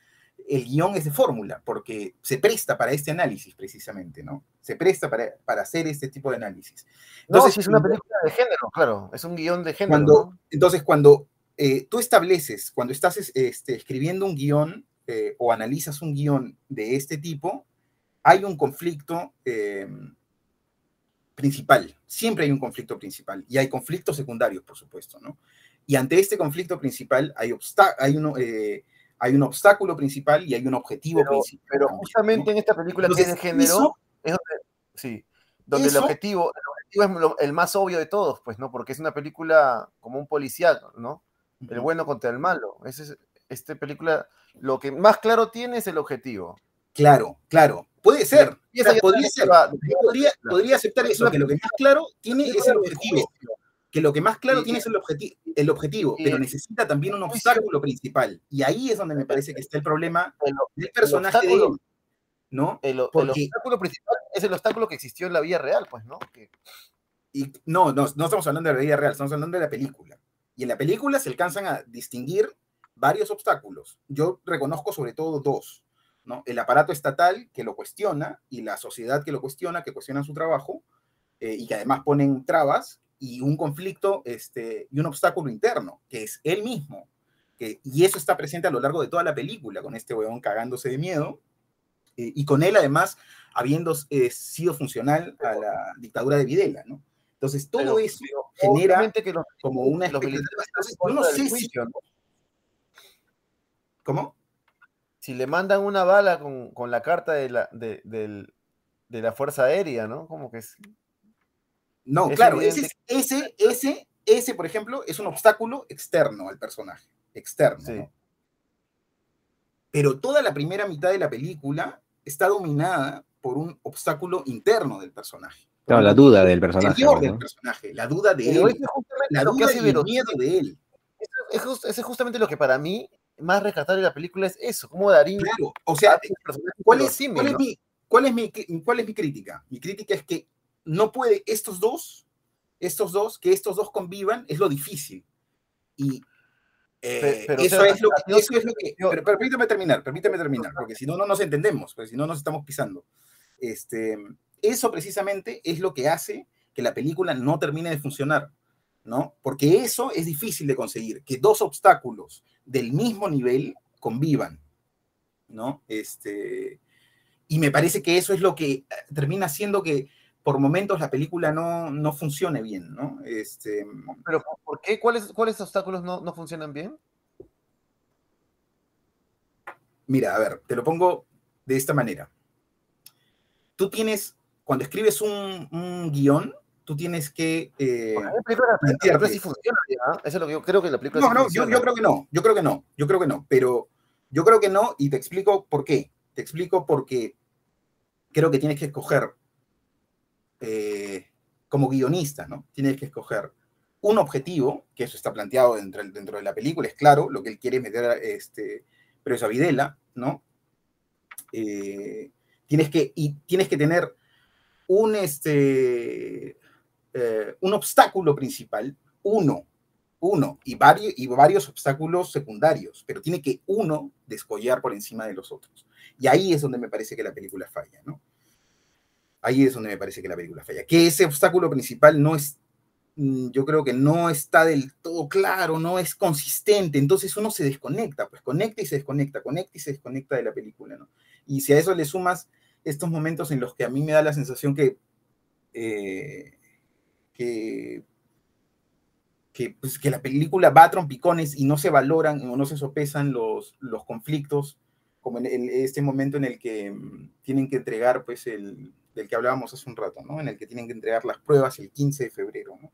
el guion es de fórmula, porque se presta para este análisis precisamente, ¿no? Se presta para, para hacer este tipo de análisis. no, Entonces, si es una película de género, claro, es un guion de género. Cuando, ¿no? entonces, cuando eh, tú estableces, cuando estás es- este, escribiendo un guion eh, o analizas un guion de este tipo, hay un conflicto eh, principal. Siempre hay un conflicto principal y hay conflictos secundarios, por supuesto, ¿no? Y ante este conflicto principal hay, obstá- hay, uno, eh, hay un obstáculo principal y hay un objetivo Pero- principal. Pero justamente ¿no? en esta película que es de Entonces, género, es donde, sí, donde eso- el objetivo, el objetivo es el más obvio de todos, pues, ¿no? Porque es una película como un policial, ¿no? El bueno contra el malo. Ese es, esta película, lo que más claro tiene es el objetivo. Claro, claro. Puede ser. Esa podría ser. podría, podría aceptar Es eso, que lo que más claro tiene es el objetivo. Que lo que más claro Y- tiene es el, objeti- el objetivo, pero necesita también un obstáculo principal. Y ahí es donde me parece que está el problema El, del personaje de obstáculo- él, ¿no? el- el obstáculo principal es el obstáculo que existió en la vida real, pues, ¿no? Que- Y no, no, no estamos hablando de la vida real, estamos hablando de la película. Y en la película se alcanzan a distinguir varios obstáculos. Yo reconozco sobre todo dos, ¿no? El aparato estatal que lo cuestiona y la sociedad que lo cuestiona, que cuestiona su trabajo eh, y que además ponen trabas y un conflicto este, y un obstáculo interno, que es él mismo. Que, y eso está presente a lo largo de toda la película, con este huevón cagándose de miedo eh, y con él además habiendo eh, sido funcional a la dictadura de Videla, ¿no? Entonces todo pero- eso genera que los, como una expectativa. yo no sé si... ¿no? ¿Cómo? si le mandan una bala con, con la carta de la, de, del- de la Fuerza Aérea, ¿no? Como que es... No, Es claro, ese, ese, ese, ese, por ejemplo, es un obstáculo externo al personaje, externo, Sí. ¿no? Pero toda la primera mitad de la película está dominada por un obstáculo interno del personaje. Claro, la duda del personaje. interior ¿no? del personaje, la duda de Pero él, la que duda hace y el miedo de él. Eso es, eso es justamente lo que para mí más rescatable de la película es eso, como Darín Claro, o sea, ¿Cuál es, mi, cuál, es mi, cuál es mi crítica? Mi crítica es que no puede, estos dos, estos dos, que estos dos convivan, es lo difícil. Y eh, pero, eso, es lo, yo- eso es lo que... yo- pero, pero permítame terminar, permítame terminar, porque si no, no nos entendemos, porque si no nos estamos pisando. Este, eso precisamente es lo que hace que la película no termine de funcionar, ¿no? Porque eso es difícil de conseguir, que dos obstáculos del mismo nivel convivan, ¿no? Este, y me parece que eso es lo que eh, termina haciendo que por momentos la película no, no funcione bien, ¿no? Este, Pero ¿por- ¿por qué? ¿Cuáles, cuáles obstáculos no, no funcionan bien? Mira, a ver, te lo pongo de esta manera. Tú tienes, cuando escribes un, un guion, tú tienes que... eh, Porque la película, la película plantearte. sí funciona, ¿ya? Eso es lo que yo creo que la película No, sí no, yo, yo creo que no, yo creo que no, yo creo que no, pero yo creo que no y te explico por qué. Te explico porque creo que tienes que escoger, eh, como guionista, ¿no? Tienes que escoger un objetivo, que eso está planteado dentro, dentro de la película, es claro, lo que él quiere es meter a, este, Videla, ¿no? Eh, tienes que, y tienes que tener un, este, eh, un obstáculo principal, uno, uno, y varios, y varios obstáculos secundarios, pero tiene que uno descollar por encima de los otros. Y ahí es donde me parece que la película falla, ¿no? Ahí es donde me parece que la película falla. Que ese obstáculo principal no es, mm, yo creo que no está del todo claro, no es consistente, entonces uno se desconecta, pues conecta y se desconecta, conecta y se desconecta de la película, ¿no? Y si a eso le sumas estos momentos en los que a mí me da la sensación que, eh, que, que, pues, que la película va a trompicones y no se valoran o no se sopesan los, los conflictos, como en este momento en el que mm, tienen que entregar, pues, el del que hablábamos hace un rato, ¿no? En el que tienen que entregar las pruebas el 15 de febrero, ¿no?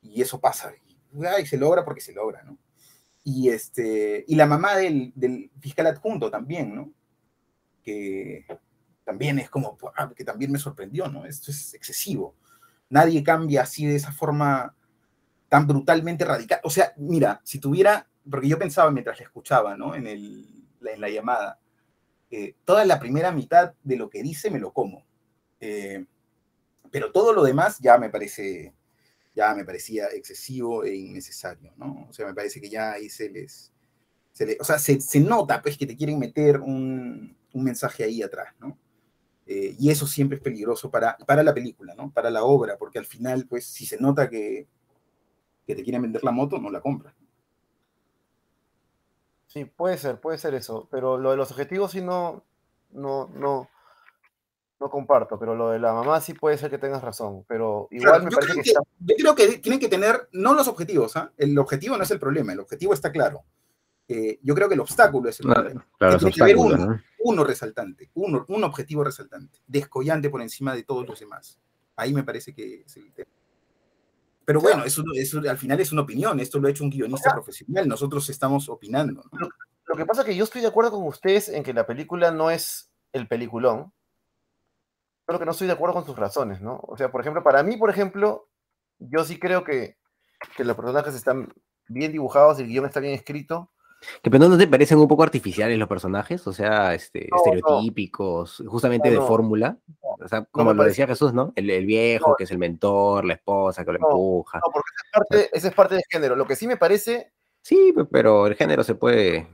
Y eso pasa, y, ay, se logra porque se logra, ¿no? Y, este, y la mamá del, fiscal adjunto también, ¿no? Que también es como, ah, que también me sorprendió, ¿no? Esto es excesivo. Nadie cambia así de esa forma tan brutalmente radical. O sea, mira, si tuviera, porque yo pensaba mientras la escuchaba, ¿no? En, el, en la llamada, eh, toda la primera mitad de lo que dice me lo como. Eh, pero todo lo demás ya me parece, ya me parecía excesivo e innecesario, ¿no? O sea, me parece que ya ahí se les, se le- o sea, se, se nota, pues, que te quieren meter un, un mensaje ahí atrás, ¿no? Eh, y eso siempre es peligroso para, para la película, ¿no? Para la obra, porque al final, pues, si se nota que, que te quieren vender la moto, no la compras. Sí, puede ser, puede ser eso. Pero lo de los objetivos sí no, no, no, no comparto. Pero lo de la mamá sí puede ser que tengas razón. Pero igual Claro, me yo, parece creo que, que, está- yo creo que tienen que tener, no los objetivos, ¿ah? El objetivo no es el problema, el objetivo está claro. Eh, yo creo que el obstáculo es el problema. Claro, tiene que haber uno. ¿no? Uno resaltante, uno, un objetivo resaltante, descollante por encima de todos los demás. Ahí me parece que es el tema. Pero bueno, eso, eso al final es una opinión, esto lo ha hecho un guionista profesional, nosotros estamos opinando. ¿no? Lo que pasa es que yo estoy de acuerdo con ustedes en que la película no es el peliculón. Creo que no estoy de acuerdo con sus razones, ¿no? O sea, por ejemplo, para mí, por ejemplo, yo sí creo que, que los personajes están bien dibujados, el guion está bien escrito. Que pero no te parecen un poco artificiales los personajes, o sea, este, No, no. estereotípicos, justamente No, de fórmula. O sea, como lo parece. decía Jesús, ¿no? El, el viejo, que es el mentor, la esposa que lo empuja. No, porque esa es parte, esa es parte del género. Lo que sí me parece, Sí, pe- pero el género se puede,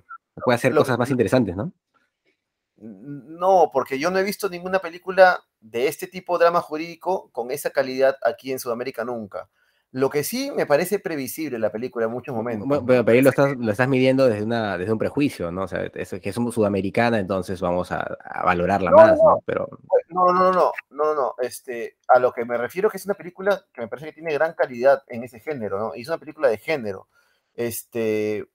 puede hacer Lo- cosas más interesantes, ¿no? no, porque yo no he visto ninguna película de este tipo de drama jurídico con esa calidad aquí en Sudamérica nunca. Lo que sí me parece previsible la película en muchos momentos. Bueno, pero, ahí lo estás, lo estás midiendo desde, una, desde un prejuicio, ¿no? O sea, es que somos sudamericana, entonces vamos a, a valorarla No, más, no. ¿no? Pero No, no, no, no, no, no. Este, a lo que me refiero que es una película que me parece que tiene gran calidad en ese género, ¿no? Y es una película de género. Este,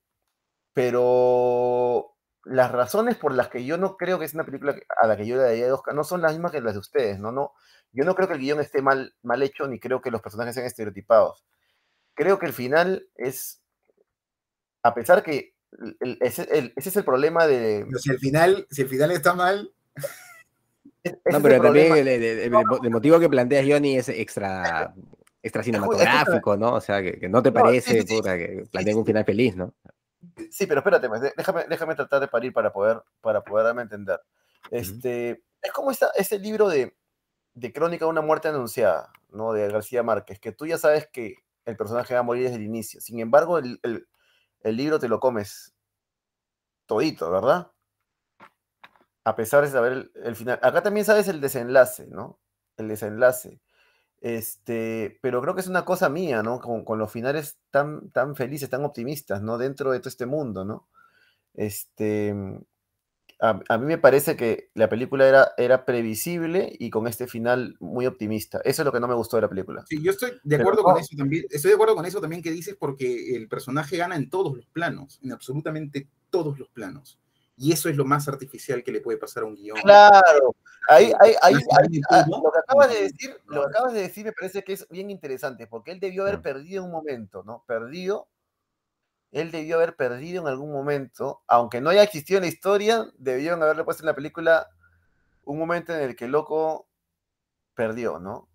pero las razones por las que yo no creo que es una película a la que yo le daría de Oscar no son las mismas que las de ustedes, ¿no? no yo no creo que el guion esté mal, mal hecho, ni creo que los personajes sean estereotipados. Creo que el final es, a pesar que el- el- ese, el- ese es el problema de... Pero si al final, si al final está mal, No, pero el también el, el- el- el- el motivo que planteas, Johnny, es extra, extra cinematográfico, ¿no? O sea, que, que no te No, sí, parece, sí, sí. puta, que planteen un final feliz, ¿no? Sí, pero espérate, pues, déjame, déjame tratar de parir para poder, para poder darme a entender. Este, Es como esta, ese libro de, de Crónica de una muerte anunciada, ¿no? De García Márquez, que tú ya sabes que el personaje va a morir desde el inicio. Sin embargo, el, el libro te lo comes todito, ¿verdad? A pesar de saber el, final. Acá también sabes el desenlace, ¿no? El desenlace. Este, pero creo que es una cosa mía, ¿no? Con, con, los finales tan, tan felices, tan optimistas, ¿no? Dentro de todo este mundo, ¿no? Este, a, mí me parece que la película era, era previsible y con este final muy optimista. Eso es lo que no me gustó de la película. Sí, yo estoy de acuerdo con eso también. Estoy de acuerdo con eso también que dices porque el personaje gana en todos los planos, en absolutamente todos los planos. Y eso es lo más artificial que le puede pasar a un guion. Claro. Ahí, ahí, ahí, lo que acabas de decir, lo que acabas de decir me parece que es bien interesante, porque él debió haber perdido un momento, ¿no? Perdido él debió haber perdido en algún momento, aunque no haya existido en la historia, debieron haberle puesto en la película un momento en el que el loco perdió, ¿no?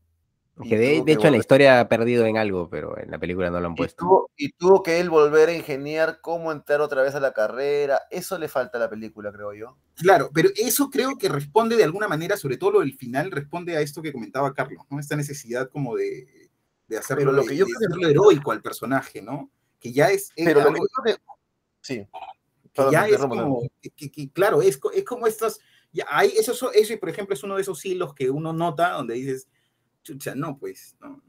Que de, hecho en la historia ha perdido en algo, pero en la película no lo han puesto. Y tuvo, que él volver a ingeniar cómo entrar otra vez a la carrera. Eso le falta a la película, creo yo. Claro, pero eso creo que responde de alguna manera, sobre todo lo del final, responde a esto que comentaba Carlos, ¿no? Esta necesidad como de, hacerlo, lo que yo hacerlo heroico al personaje, ¿no? que ya es... Pero lo que Sí. ya es como, que, claro, es, es como estos, ya hay, eso, eso, por ejemplo, es uno de esos hilos que uno nota donde dices, chucha, no, pues, no,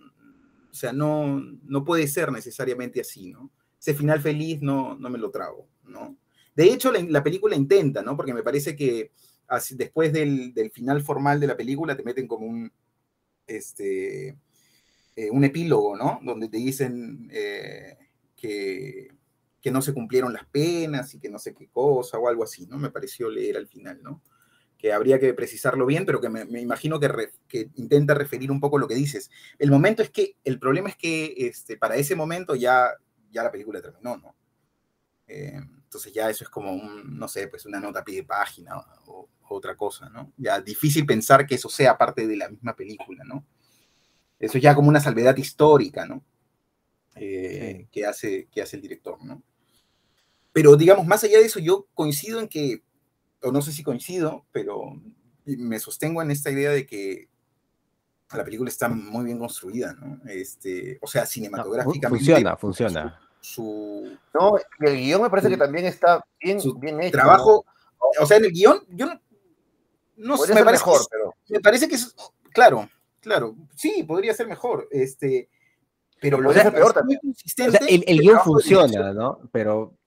o sea, no, no puede ser necesariamente así, ¿no? Ese final feliz no, no me lo trago, ¿no? De hecho, la, película intenta, ¿no? Porque me parece que así, después del, del, final formal de la película te meten como un, este, eh, un epílogo, ¿no? Donde te dicen, eh, que, que no se cumplieron las penas y que no sé qué cosa o algo así, ¿no? Me pareció leer al final, ¿no? Que habría que precisarlo bien, pero que me, imagino que, que, intenta referir un poco lo que dices. El momento es que, el problema es que este, para ese momento ya, ya la película terminó, ¿no? Eh, entonces ya eso es como un, no sé, pues una nota a pie de página o, o, otra cosa, ¿no? Ya difícil pensar que eso sea parte de la misma película, ¿no? Eso es ya como una salvedad histórica, ¿no? Eh, que, hace, que hace el director, ¿no? Pero digamos, más allá de eso, yo coincido en que, o no sé si coincido, pero me sostengo en esta idea de que la película está muy bien construida, ¿no? Este, o sea, cinematográficamente. Funciona, funciona. Su, no, el guion me parece que también está bien, bien hecho. Trabajo, o sea, en el guion, yo no, no sé, me parece, mejor, pero... me parece que es, claro, claro, sí, podría ser mejor. Este, pero lo es peor también. el, el guion funciona, ¿no? Pero,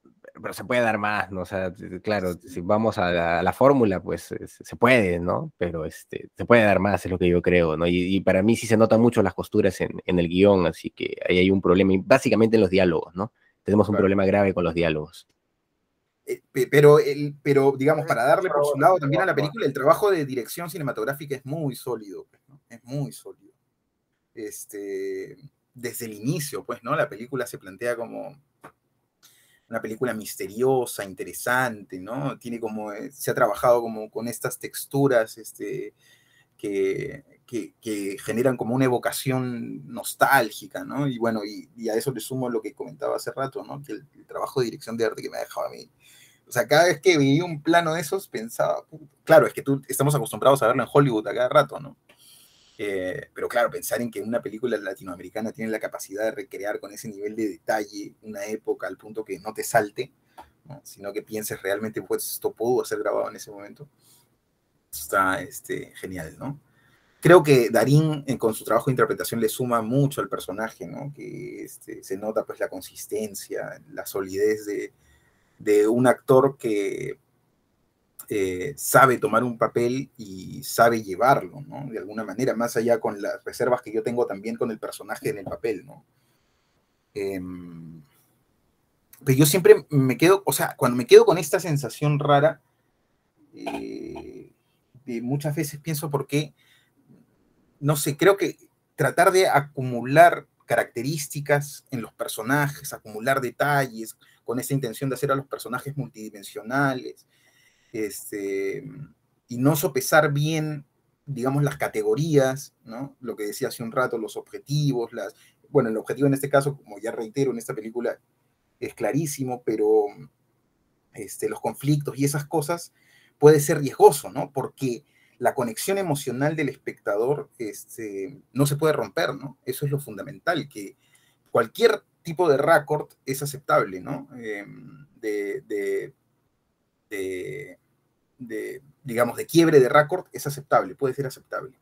pero se puede dar más, ¿no? O sea, claro, si vamos a la, fórmula, pues se puede, ¿no? Pero este, se puede dar más, es lo que yo creo, ¿no? Y, para mí sí se notan mucho las costuras en, en, el guion, así que ahí hay un problema, básicamente en los diálogos, ¿no? Tenemos un problema grave con los diálogos. Eh, pero, el, pero, digamos, para darle por su lado también a la película, el trabajo de dirección cinematográfica es muy sólido, pues, ¿no? Es muy sólido. Este, desde el inicio, pues, ¿no? La película se plantea como una película misteriosa, interesante, ¿no? Tiene como, eh, se ha trabajado como con estas texturas, este, que, que, generan como una evocación nostálgica, ¿no? Y bueno, y, a eso le sumo lo que comentaba hace rato, ¿no? El, trabajo de dirección de arte que me ha dejado a mí. O sea, cada vez que veía un plano de esos pensaba, claro, es que tú estamos acostumbrados a verlo en Hollywood a cada rato, ¿no? Eh, pero claro, pensar en que una película latinoamericana tiene la capacidad de recrear con ese nivel de detalle una época al punto que no te salte, sino que pienses realmente, pues esto pudo ser grabado en ese momento, está este, genial, ¿no? Creo que Darín con su trabajo de interpretación le suma mucho al personaje, ¿no? Que este, se nota pues la consistencia, la solidez de, de un actor que eh, sabe tomar un papel y sabe llevarlo, ¿no? De alguna manera, más allá con las reservas que yo tengo también con el personaje en el papel, ¿no? Em, pero yo siempre me quedo, o sea, cuando me quedo con esta sensación rara, eh, muchas veces pienso por qué, no sé, creo que tratar de acumular características en los personajes, acumular detalles, con esa intención de hacer a los personajes multidimensionales, este, y no sopesar bien, digamos, las categorías, ¿no? Lo que decía hace un rato, los objetivos, las, bueno, el objetivo en este caso, como ya reitero en esta película, es clarísimo, pero este, los conflictos y esas cosas puede ser riesgoso, ¿no? Porque la conexión emocional del espectador este, no se puede romper, ¿no? Eso es lo fundamental, que cualquier tipo de récord es aceptable, ¿no? Em, de, digamos, de quiebre de récord es aceptable, puede ser aceptable.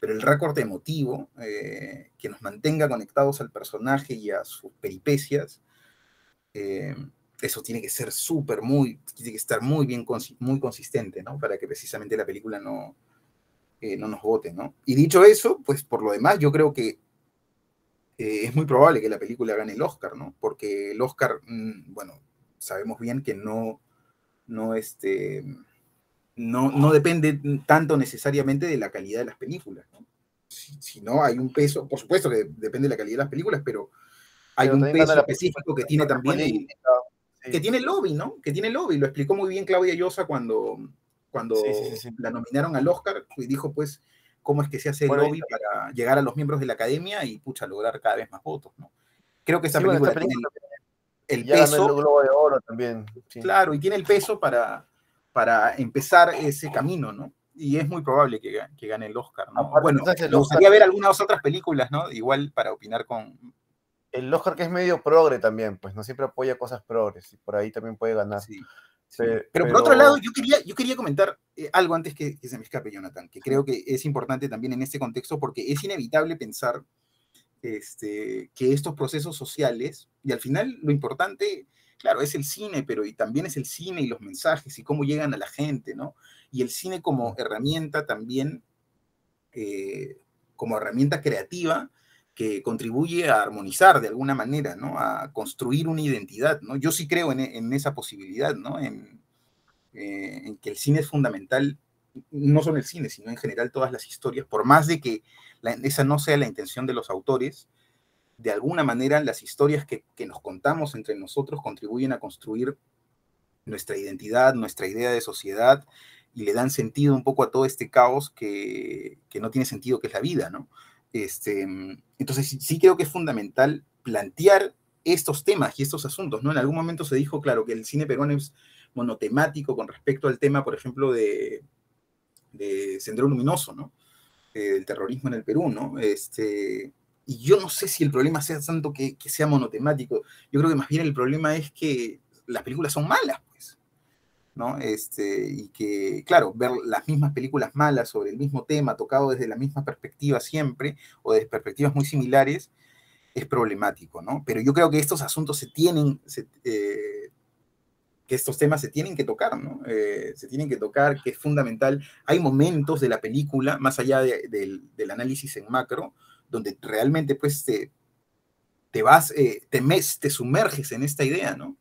Pero el récord emotivo, eh, que nos mantenga conectados al personaje y a sus peripecias, eh, eso tiene que ser súper, muy, tiene que estar muy bien, muy consistente, ¿no? Para que precisamente la película no, eh, no nos vote, ¿no? Y dicho eso, pues por lo demás, yo creo que es muy probable que la película gane el Oscar, ¿no? Porque el Oscar, mm, bueno, sabemos bien que no, no, este, no, no depende tanto necesariamente de la calidad de las películas, ¿no? Si, no, hay un peso, por supuesto que depende de la calidad de las películas, pero hay un peso específico que tiene también que tiene lobby, ¿no? Que tiene lobby. Lo explicó muy bien Claudia Llosa cuando, cuando la nominaron al Oscar y dijo, pues, cómo es que se hace el lobby para llegar a los miembros de la academia y, pucha, lograr cada vez más votos, ¿no? Creo que esta película, tiene el, peso. El Globo de Oro también. Claro, y tiene el peso para, para empezar ese camino, ¿no? Y es muy probable que, que gane el Oscar, ¿no? bueno, me gustaría ver algunas otras películas, ¿no? Igual para opinar con, el Oscar que es medio progre también, pues no siempre apoya cosas progres y por ahí también puede ganar. Sí, pero, por otro lado, yo quería, yo quería comentar eh, algo antes que, se me escape, Jonathan, que creo que es importante también en este contexto porque es inevitable pensar este, que estos procesos sociales, y al final lo importante, claro, es el cine, pero y también es el cine y los mensajes y cómo llegan a la gente, ¿no? Y el cine como herramienta también, eh, como herramienta creativa, que contribuye a armonizar de alguna manera, ¿no? A construir una identidad, ¿no? Yo sí creo en, esa posibilidad, ¿no? En, eh, en, que el cine es fundamental, no solo el cine, sino en general todas las historias, por más de que esa no sea la intención de los autores, de alguna manera las historias que, que nos contamos entre nosotros contribuyen a construir nuestra identidad, nuestra idea de sociedad, y le dan sentido un poco a todo este caos que, que no tiene sentido, que es la vida, ¿no? Este, entonces, sí, creo que es fundamental plantear estos temas y estos asuntos, ¿no? En algún momento se dijo, claro, que el cine peruano es monotemático con respecto al tema, por ejemplo, de, de Sendero Luminoso, ¿no? Eh, del terrorismo en el Perú, ¿no? Este, y yo no sé si el problema sea tanto que, que, sea monotemático, yo creo que más bien el problema es que las películas son malas, ¿no? Este, y que, claro, ver las mismas películas malas sobre el mismo tema, tocado desde la misma perspectiva siempre, o desde perspectivas muy similares, es problemático, ¿no? Pero yo creo que estos asuntos se tienen, eh, que estos temas se tienen que tocar, ¿no? Eh, se tienen que tocar, que es fundamental. Hay momentos de la película, más allá del análisis en macro, donde realmente, pues, te, te vas, eh, te, mes, te sumerges en esta idea, ¿no?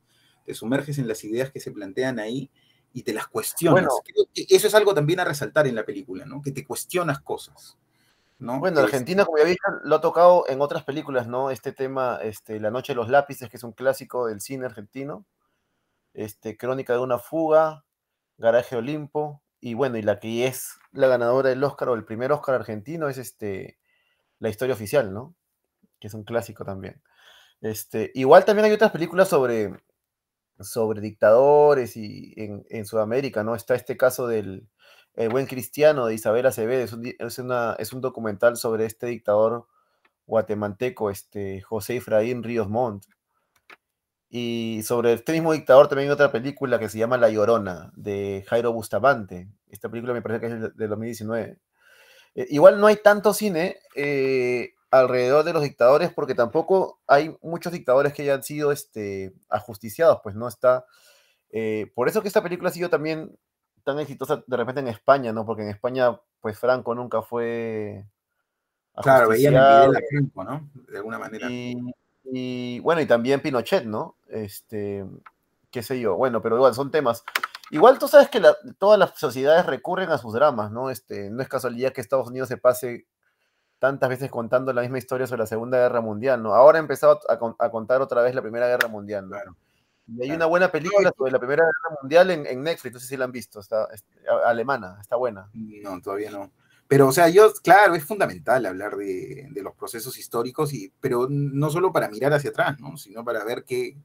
te sumerges en las ideas que se plantean ahí y te las cuestionas. eso es algo también a resaltar en la película, ¿no? Que te cuestionas cosas. ¿no? Bueno, Argentina, como ya dije, lo ha tocado en otras películas, ¿no? Este tema, este, La Noche de los Lápices, que es un clásico del cine argentino, este, Crónica de una fuga, Garaje Olimpo, y bueno, y la que es la ganadora del Oscar o el primer Oscar argentino es este, La Historia Oficial, ¿no? Que es un clásico también. Este, igual también hay otras películas sobre, sobre dictadores y en, Sudamérica, ¿no? Está este caso del buen cristiano de Isabel Acevedo, es un, es, un documental sobre este dictador guatemalteco, este José Efraín Ríos Montt. Y sobre este mismo dictador también hay otra película que se llama La Llorona, de Jairo Bustamante. Esta película me parece que es de 2019. Eh, igual no hay tanto cine, eh, alrededor de los dictadores, porque tampoco hay muchos dictadores que hayan sido este, ajusticiados, pues no está. Eh, por eso que esta película ha sido también tan exitosa de repente en España, ¿no? Porque en España, pues Franco nunca fue. Claro, veían el de Franco, ¿no? De alguna manera. Y, bueno, y también Pinochet, ¿no? Este, qué sé yo, bueno, pero igual son temas. Igual tú sabes que todas las sociedades recurren a sus dramas, ¿no? Este, no es casualidad que Estados Unidos se pase tantas veces contando la misma historia sobre la Segunda Guerra Mundial, ¿no? Ahora ha empezado a, contar otra vez la Primera Guerra Mundial, ¿no? Y hay una buena película sobre la Primera Guerra Mundial en, Netflix, no sé si la han visto, está, alemana, está buena. No, todavía no. Pero, o sea, yo, claro, es fundamental hablar de, los procesos históricos, y, pero no solo para mirar hacia atrás, ¿no? Sino para ver qué,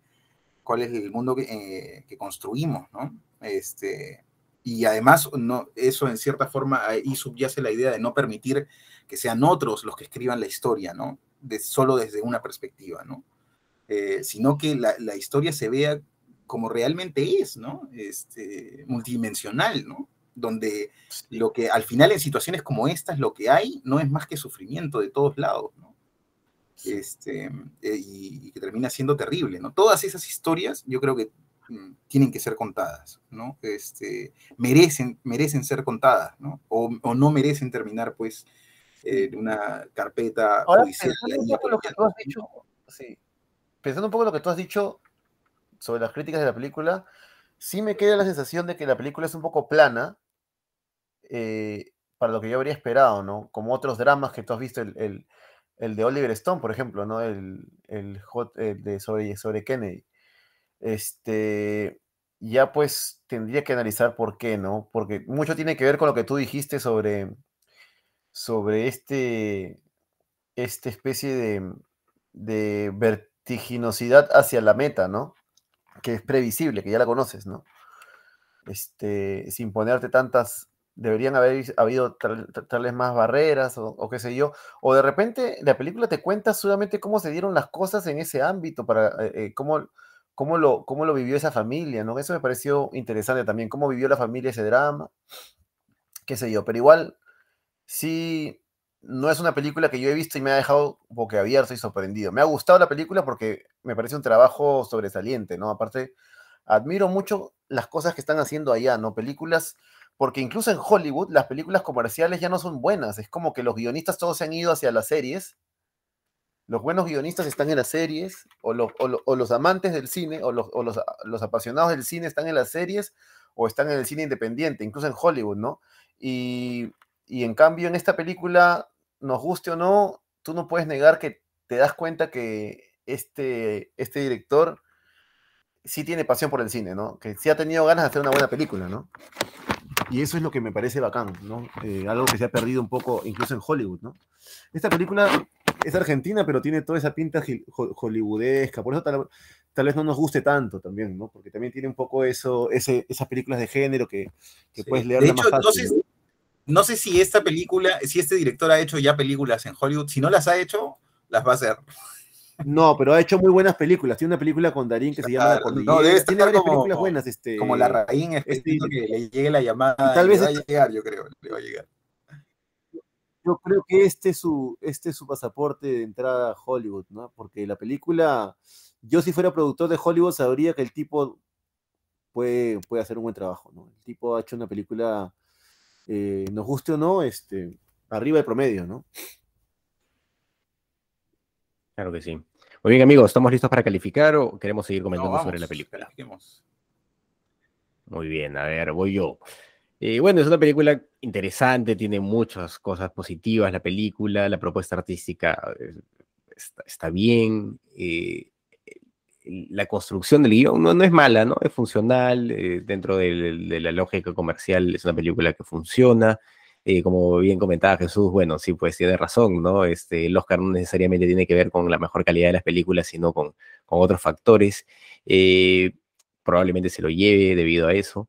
cuál es el mundo que, eh, que construimos, ¿no? Este, Y además, no, eso en cierta forma ahí subyace la idea de no permitir que sean otros los que escriban la historia, ¿no? De, solo desde una perspectiva, ¿no? Eh, sino que la, la, historia se vea como realmente es, ¿no? Este, multidimensional, ¿no? Donde lo que al final en situaciones como estas lo que hay no es más que sufrimiento de todos lados, ¿no? Este, eh, y, y, que termina siendo terrible, ¿no? Todas esas historias yo creo que Mm, tienen que ser contadas, ¿no? Este, merecen, merecen ser contadas, ¿no? O, o no merecen terminar, pues, en una carpeta Ahora, judicial. Pensando un poco lo que tú has dicho, sí. Pensando un poco lo que tú has dicho sobre las críticas de la película, sí me queda la sensación de que la película es un poco plana eh, para lo que yo habría esperado, ¿no? Como otros dramas que tú has visto, el, el, el de Oliver Stone, por ejemplo, ¿no? El, el, el de sobre, sobre Kennedy este, ya pues tendría que analizar por qué, ¿no? Porque mucho tiene que ver con lo que tú dijiste sobre, sobre este, esta especie de, de vertiginosidad hacia la meta, ¿no? Que es previsible, que ya la conoces, ¿no? Este, sin ponerte tantas, deberían haber habido tal, tal vez más barreras o, o, qué sé yo, o de repente la película te cuenta solamente cómo se dieron las cosas en ese ámbito, para eh, eh cómo cómo lo, cómo lo vivió esa familia, ¿no? Eso me pareció interesante también, cómo vivió la familia ese drama, qué sé yo, pero igual, sí, no es una película que yo he visto y me ha dejado boquiabierto y sorprendido. Me ha gustado la película porque me parece un trabajo sobresaliente, ¿no? Aparte, admiro mucho las cosas que están haciendo allá, ¿no? Películas, porque incluso en Hollywood las películas comerciales ya no son buenas, es como que los guionistas todos se han ido hacia las series los buenos guionistas están en las series, o, lo, o, lo, o los amantes del cine, o, los, los, los, apasionados del cine están en las series, o están en el cine independiente, incluso en Hollywood, ¿no? Y, y, en cambio, en esta película, nos guste o no, tú no puedes negar que te das cuenta que este, este director sí tiene pasión por el cine, ¿no? Que sí ha tenido ganas de hacer una buena película, ¿no? Y eso es lo que me parece bacán, ¿no? Eh, algo que se ha perdido un poco incluso en Hollywood, ¿no? Esta película es argentina, pero tiene toda esa pinta hollywoodesca, por eso tal, tal, vez no nos guste tanto también, ¿no? Porque también tiene un poco eso, ese, esas películas de género que, que sí. puedes leer de hecho, más fácil. No sé, no sé si esta película, si este director ha hecho ya películas en Hollywood, si no las ha hecho, las va a hacer. No, pero ha hecho muy buenas películas. Tiene una película con Darín que se llama La Cordillera. No, debe Tiene varias como, películas buenas. Este, como La Raín, este, que le llegue la llamada. Y tal vez le va a llegar, yo creo, le va a llegar yo creo que este es su, este es su pasaporte de entrada a Hollywood, ¿no? Porque la película, yo si fuera productor de Hollywood sabría que el tipo puede, puede hacer un buen trabajo, ¿no? El tipo ha hecho una película, eh, nos guste o no, este, arriba del promedio, ¿no? Claro que sí. Muy bien, amigos, ¿estamos listos para calificar o queremos seguir comentando no, vamos, sobre la película? Muy bien, a ver, voy yo. Eh, bueno, es una película interesante, tiene muchas cosas positivas la película, la propuesta artística eh, está, está bien, eh, la construcción del guion no, no, es mala, ¿no? Es funcional, eh, dentro de, de, la lógica comercial es una película que funciona. Como bien comentaba Jesús, bueno, sí, pues tiene razón, ¿no? Este, el Oscar no necesariamente tiene que ver con la mejor calidad de las películas, sino con, otros factores. probablemente se lo lleve debido a eso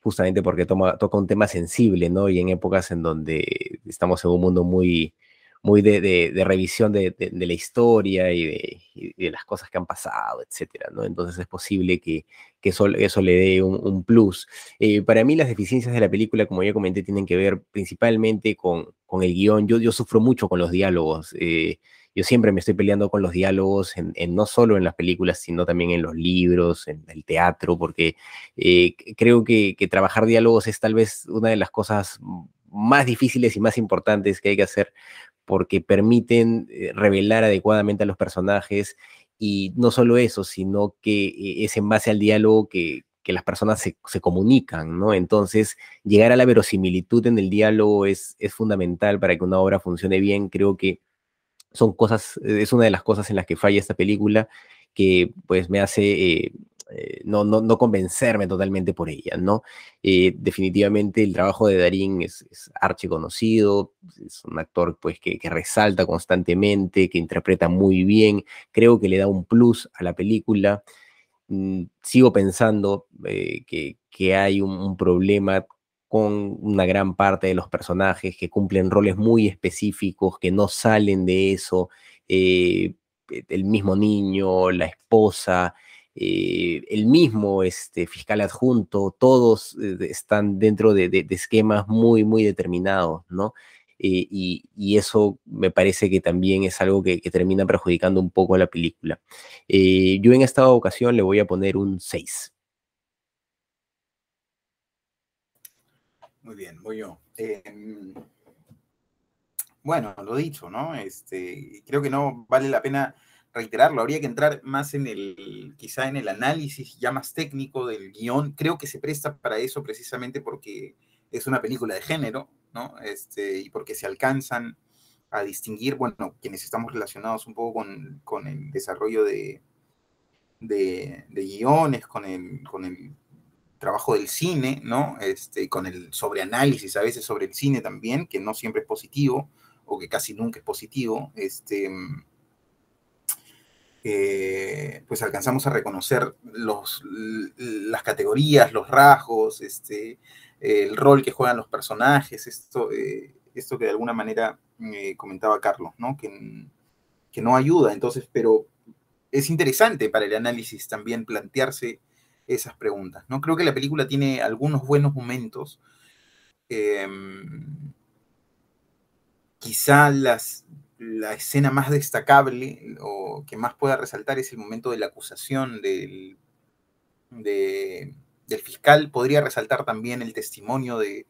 justamente porque toca un tema sensible, ¿no? Y en épocas en donde estamos en un mundo muy, muy de, revisión de, la historia y y de, las cosas que han pasado, etcétera, ¿no? Entonces es posible que, eso, le dé un, plus. Eh, para mí las deficiencias de la película, como ya comenté, tienen que ver principalmente con, con el guion. Yo, yo sufro mucho con los diálogos. Eh, yo siempre me estoy peleando con los diálogos, en, no solo en las películas, sino también en los libros, en el teatro, porque eh, creo que, que, trabajar diálogos es tal vez una de las cosas más difíciles y más importantes que hay que hacer, porque permiten revelar adecuadamente a los personajes y no solo eso, sino que eh, es en base al diálogo que, que las personas se, se, comunican, ¿no? Entonces, llegar a la verosimilitud en el diálogo es, es fundamental para que una obra funcione bien. Creo que son cosas, es una de las cosas en las que falla esta película que pues me hace eh, eh, no, no, no, convencerme totalmente por ella, ¿no? Eh, definitivamente el trabajo de Darín es, archiconocido, es un actor pues que, resalta constantemente, que interpreta muy bien, creo que le da un plus a la película. mm, sigo pensando eh, que, que, hay un, problema con una gran parte de los personajes que cumplen roles muy específicos, que no salen de eso, el mismo niño, la esposa, eh, el mismo este, fiscal adjunto, todos eh, están dentro de, esquemas muy, muy determinados, ¿no? Eh, y, eso me parece que también es algo que, termina perjudicando un poco a la película. Yo en esta ocasión le voy a poner un 6. Muy bien, voy yo. Eh, bueno, lo dicho, ¿no? Este, creo que no vale la pena reiterarlo, habría que entrar más en el, quizá en el análisis ya más técnico del guion. Creo que se presta para eso precisamente porque es una película de género, ¿no? Este, y porque se alcanzan a distinguir, bueno, quienes estamos relacionados un poco con, con el desarrollo de, de, guiones, con el, con el trabajo del cine, ¿no? Este, con el sobreanálisis a veces sobre el cine también, que no siempre es positivo, o que casi nunca es positivo, este, eh, pues alcanzamos a reconocer los, las categorías, los rasgos, este, el rol que juegan los personajes, esto, eh, esto que de alguna manera eh, comentaba Carlos, ¿no? Que, que no ayuda, entonces, pero es interesante para el análisis también plantearse esas preguntas. ¿no? Creo que la película tiene algunos buenos momentos. Eh, quizá las, la escena más destacable o que más pueda resaltar es el momento de la acusación del, de, del fiscal. Podría resaltar también el testimonio de,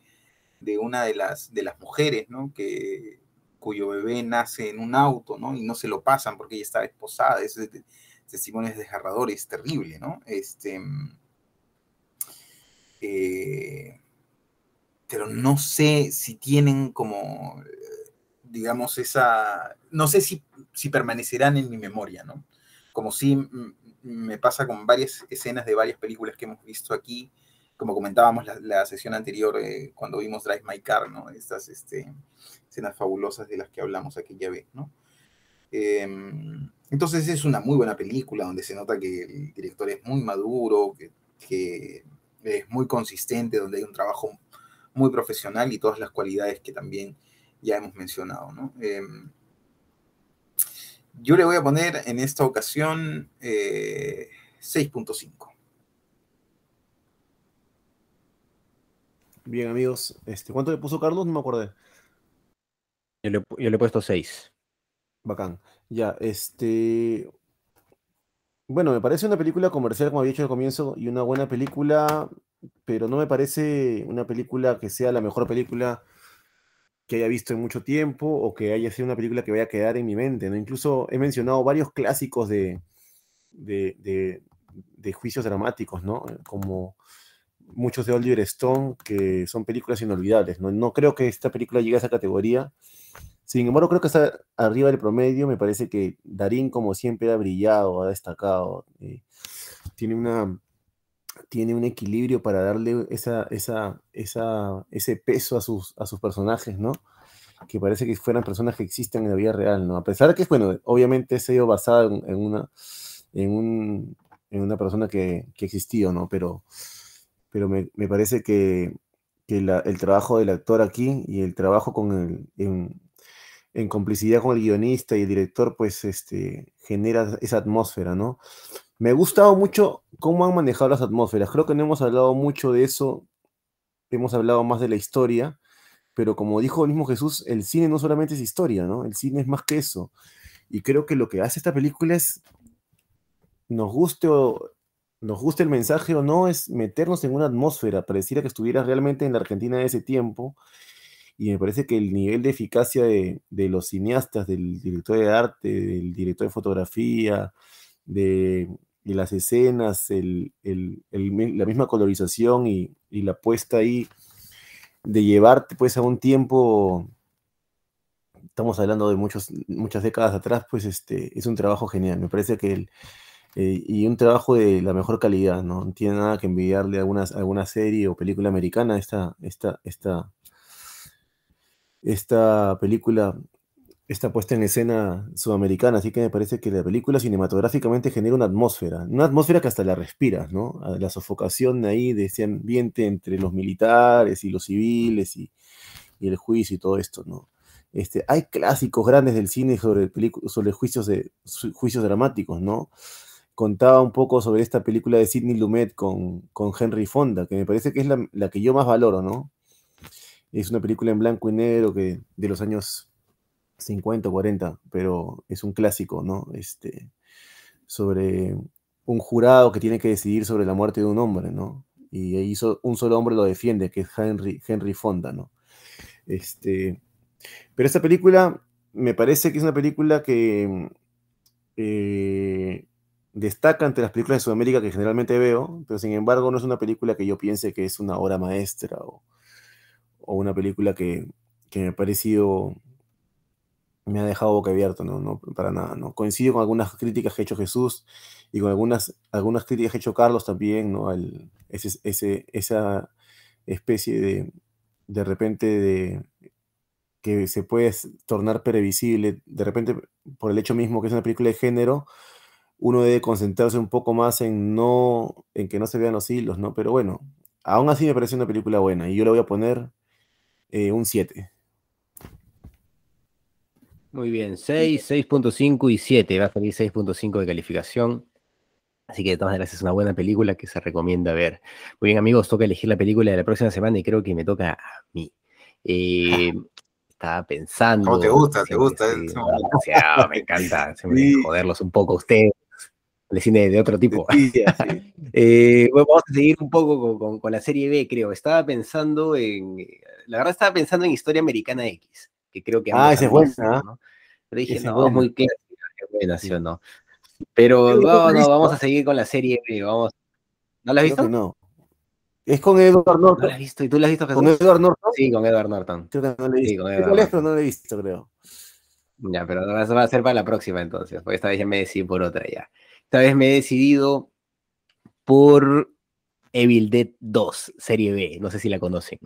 de una de las, de las mujeres, ¿no? Que, cuyo bebé nace en un auto, ¿no? Y no se lo pasan porque ella está esposada. Ese testimonio es desgarrador, es terrible, ¿no? Este, eh, pero no sé si tienen como, digamos, esa, no sé si, si permanecerán en mi memoria, ¿no? Como si me pasa con varias escenas de varias películas que hemos visto aquí, como comentábamos la, la sesión anterior eh, cuando vimos Drive My Car, ¿no? Estas este, escenas fabulosas de las que hablamos aquella vez, ¿no? Eh, entonces es una muy buena película donde se nota que el director es muy maduro, que es muy consistente, donde hay un trabajo muy profesional y todas las cualidades que también ya hemos mencionado. ¿no? Eh, yo le voy a poner en esta ocasión eh, 6.5. Bien, amigos. Este, ¿Cuánto le puso Carlos? No me acordé. Yo le, yo le he puesto 6. Bacán. Ya, este. Bueno, me parece una película comercial, como había dicho al comienzo, y una buena película, pero no me parece una película que sea la mejor película que haya visto en mucho tiempo o que haya sido una película que vaya a quedar en mi mente, ¿no? Incluso he mencionado varios clásicos de, de, de, juicios dramáticos, ¿no? Como muchos de Oliver Stone, que son películas inolvidables, ¿no? No creo que esta película llegue a esa categoría. Sin embargo, creo que está arriba del promedio. Me parece que Darín, como siempre, ha brillado, ha destacado. Eh, tiene, una, tiene un equilibrio para darle esa, esa, esa, ese peso a sus, a sus personajes, ¿no? Que parece que fueran personas que existen en la vida real, ¿no? A pesar de que, bueno, obviamente ha ido basado en, una, en, un, en una persona que, que existió, ¿no? Pero, pero me, me parece que, que el trabajo del actor aquí y el trabajo con el, en, en complicidad con el guionista y el director, pues este, genera esa atmósfera, ¿no? Me ha gustado mucho cómo han manejado las atmósferas. Creo que no hemos hablado mucho de eso, hemos hablado más de la historia, pero como dijo el mismo Jesús, el cine no solamente es historia, ¿no? El cine es más que eso. Y creo que lo que hace esta película es, nos guste o nos guste el mensaje o no, es meternos en una atmósfera, pareciera que estuviera realmente en la Argentina de ese tiempo y me parece que el nivel de eficacia de, los cineastas, del director de arte, del director de fotografía, de, las escenas, el, el, la misma colorización y, la puesta ahí de llevarte pues a un tiempo, estamos hablando de muchos, muchas décadas atrás, pues este, es un trabajo genial. Me parece que el, eh, y un trabajo de la mejor calidad, ¿no? No tiene nada que envidiarle a alguna, alguna serie o película americana, esta, esta, esta, esta película esta puesta en escena sudamericana, así que me parece que la película cinematográficamente genera una atmósfera, una atmósfera que hasta la respiras, ¿no? La sofocación ahí de ese ambiente entre los militares y los civiles y, y el juicio y todo esto, ¿no? Este, hay clásicos grandes del cine sobre, sobre juicios, de, juicios dramáticos, ¿no? Contaba un poco sobre esta película de Sidney Lumet con, con Henry Fonda, que me parece que es la, la, que yo más valoro, ¿no? Es una película en blanco y negro que, de los años 50 o 40, pero es un clásico, ¿no? Este, sobre un jurado que tiene que decidir sobre la muerte de un hombre, ¿no? Y ahí un solo hombre lo defiende, que es Henry, Henry Fonda, ¿no? Este, pero esta película me parece que es una película que eh, destaca entre las películas de Sudamérica que generalmente veo, pero sin embargo no es una película que yo piense que es una obra maestra o, una película que, me ha parecido, me ha dejado boca abierta, ¿no? no para nada, ¿no? Coincido con algunas críticas que ha hecho Jesús y con algunas, algunas críticas que ha hecho Carlos también, ¿no? ese, esa especie de, de repente de que se puede tornar previsible, de repente por el hecho mismo que es una película de género, uno debe concentrarse un poco más en no en que no se vean los hilos, ¿no? Pero bueno, aún así me parece una película buena y yo le voy a poner eh, un 7. Muy bien, 6, 6.5 y 7. Va a salir 6.5 de calificación. Así que de todas maneras es una buena película que se recomienda ver. Muy bien, amigos, toca elegir la película de la próxima semana y creo que me toca a mí. Eh, estaba pensando. ¿Cómo te gusta? ¿Te gusta? me encanta joderlos un poco a ustedes. El cine de otro tipo. Eh, vamos a seguir un poco con, la serie B, creo. Estaba pensando en. La verdad, estaba pensando en Historia Americana X, que creo que. Ah, esa es buena. ¿no? Pero dije, no, muy clásica, buena, ¿sí o no? Pero no, no, vamos a seguir con la serie B. Vamos. ¿No la has visto? No. Es con Edward Norton. ¿No la has visto? ¿Y tú la has visto, Jesús? ¿Con Edward Norton? Sí, con Edward Norton. Creo que no la he visto. Sí, con Edward pero no la he visto, creo. Ya, pero va a ser para la próxima entonces, porque esta vez ya me decidí por otra ya. Esta vez me he decidido por Evil Dead 2, serie B, no sé si la conocen,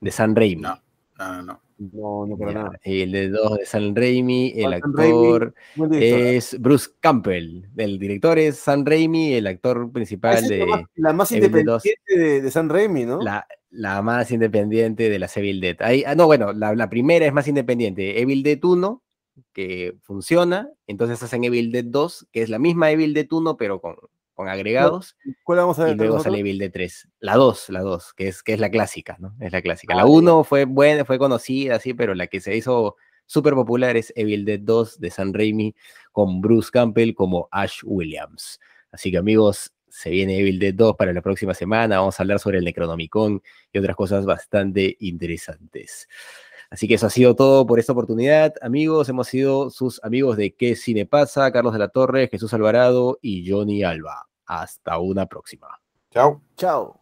de San Raimi. No, no, no. No, no para nada. El de 2 de San Raimi, el actor es Bruce Campbell. El director es San Raimi, el actor principal de. La más, independiente de, San Raimi, ¿no? La, la, más independiente de las Evil Dead. Ahí, ah, no, bueno, la, la, primera es más independiente. Evil Dead 1, que funciona. Entonces hacen Evil Dead 2, que es la misma Evil Dead 1, pero con con agregados. ¿Cuál vamos a ver? Y luego sale Evil Dead 3. La 2, la 2, que es, que es la clásica, ¿no? Es la clásica. La 1 ah, fue buena, fue conocida, sí, pero la que se hizo súper popular es Evil Dead 2 de San Raimi con Bruce Campbell como Ash Williams. Así que amigos, se viene Evil Dead 2 para la próxima semana. Vamos a hablar sobre el Necronomicon y otras cosas bastante interesantes. Así que eso ha sido todo por esta oportunidad. Amigos, hemos sido sus amigos de ¿Qué Cine Pasa? Carlos de la Torre, Jesús Alvarado y Johnny Alba. Hasta una próxima. Chao. Chao.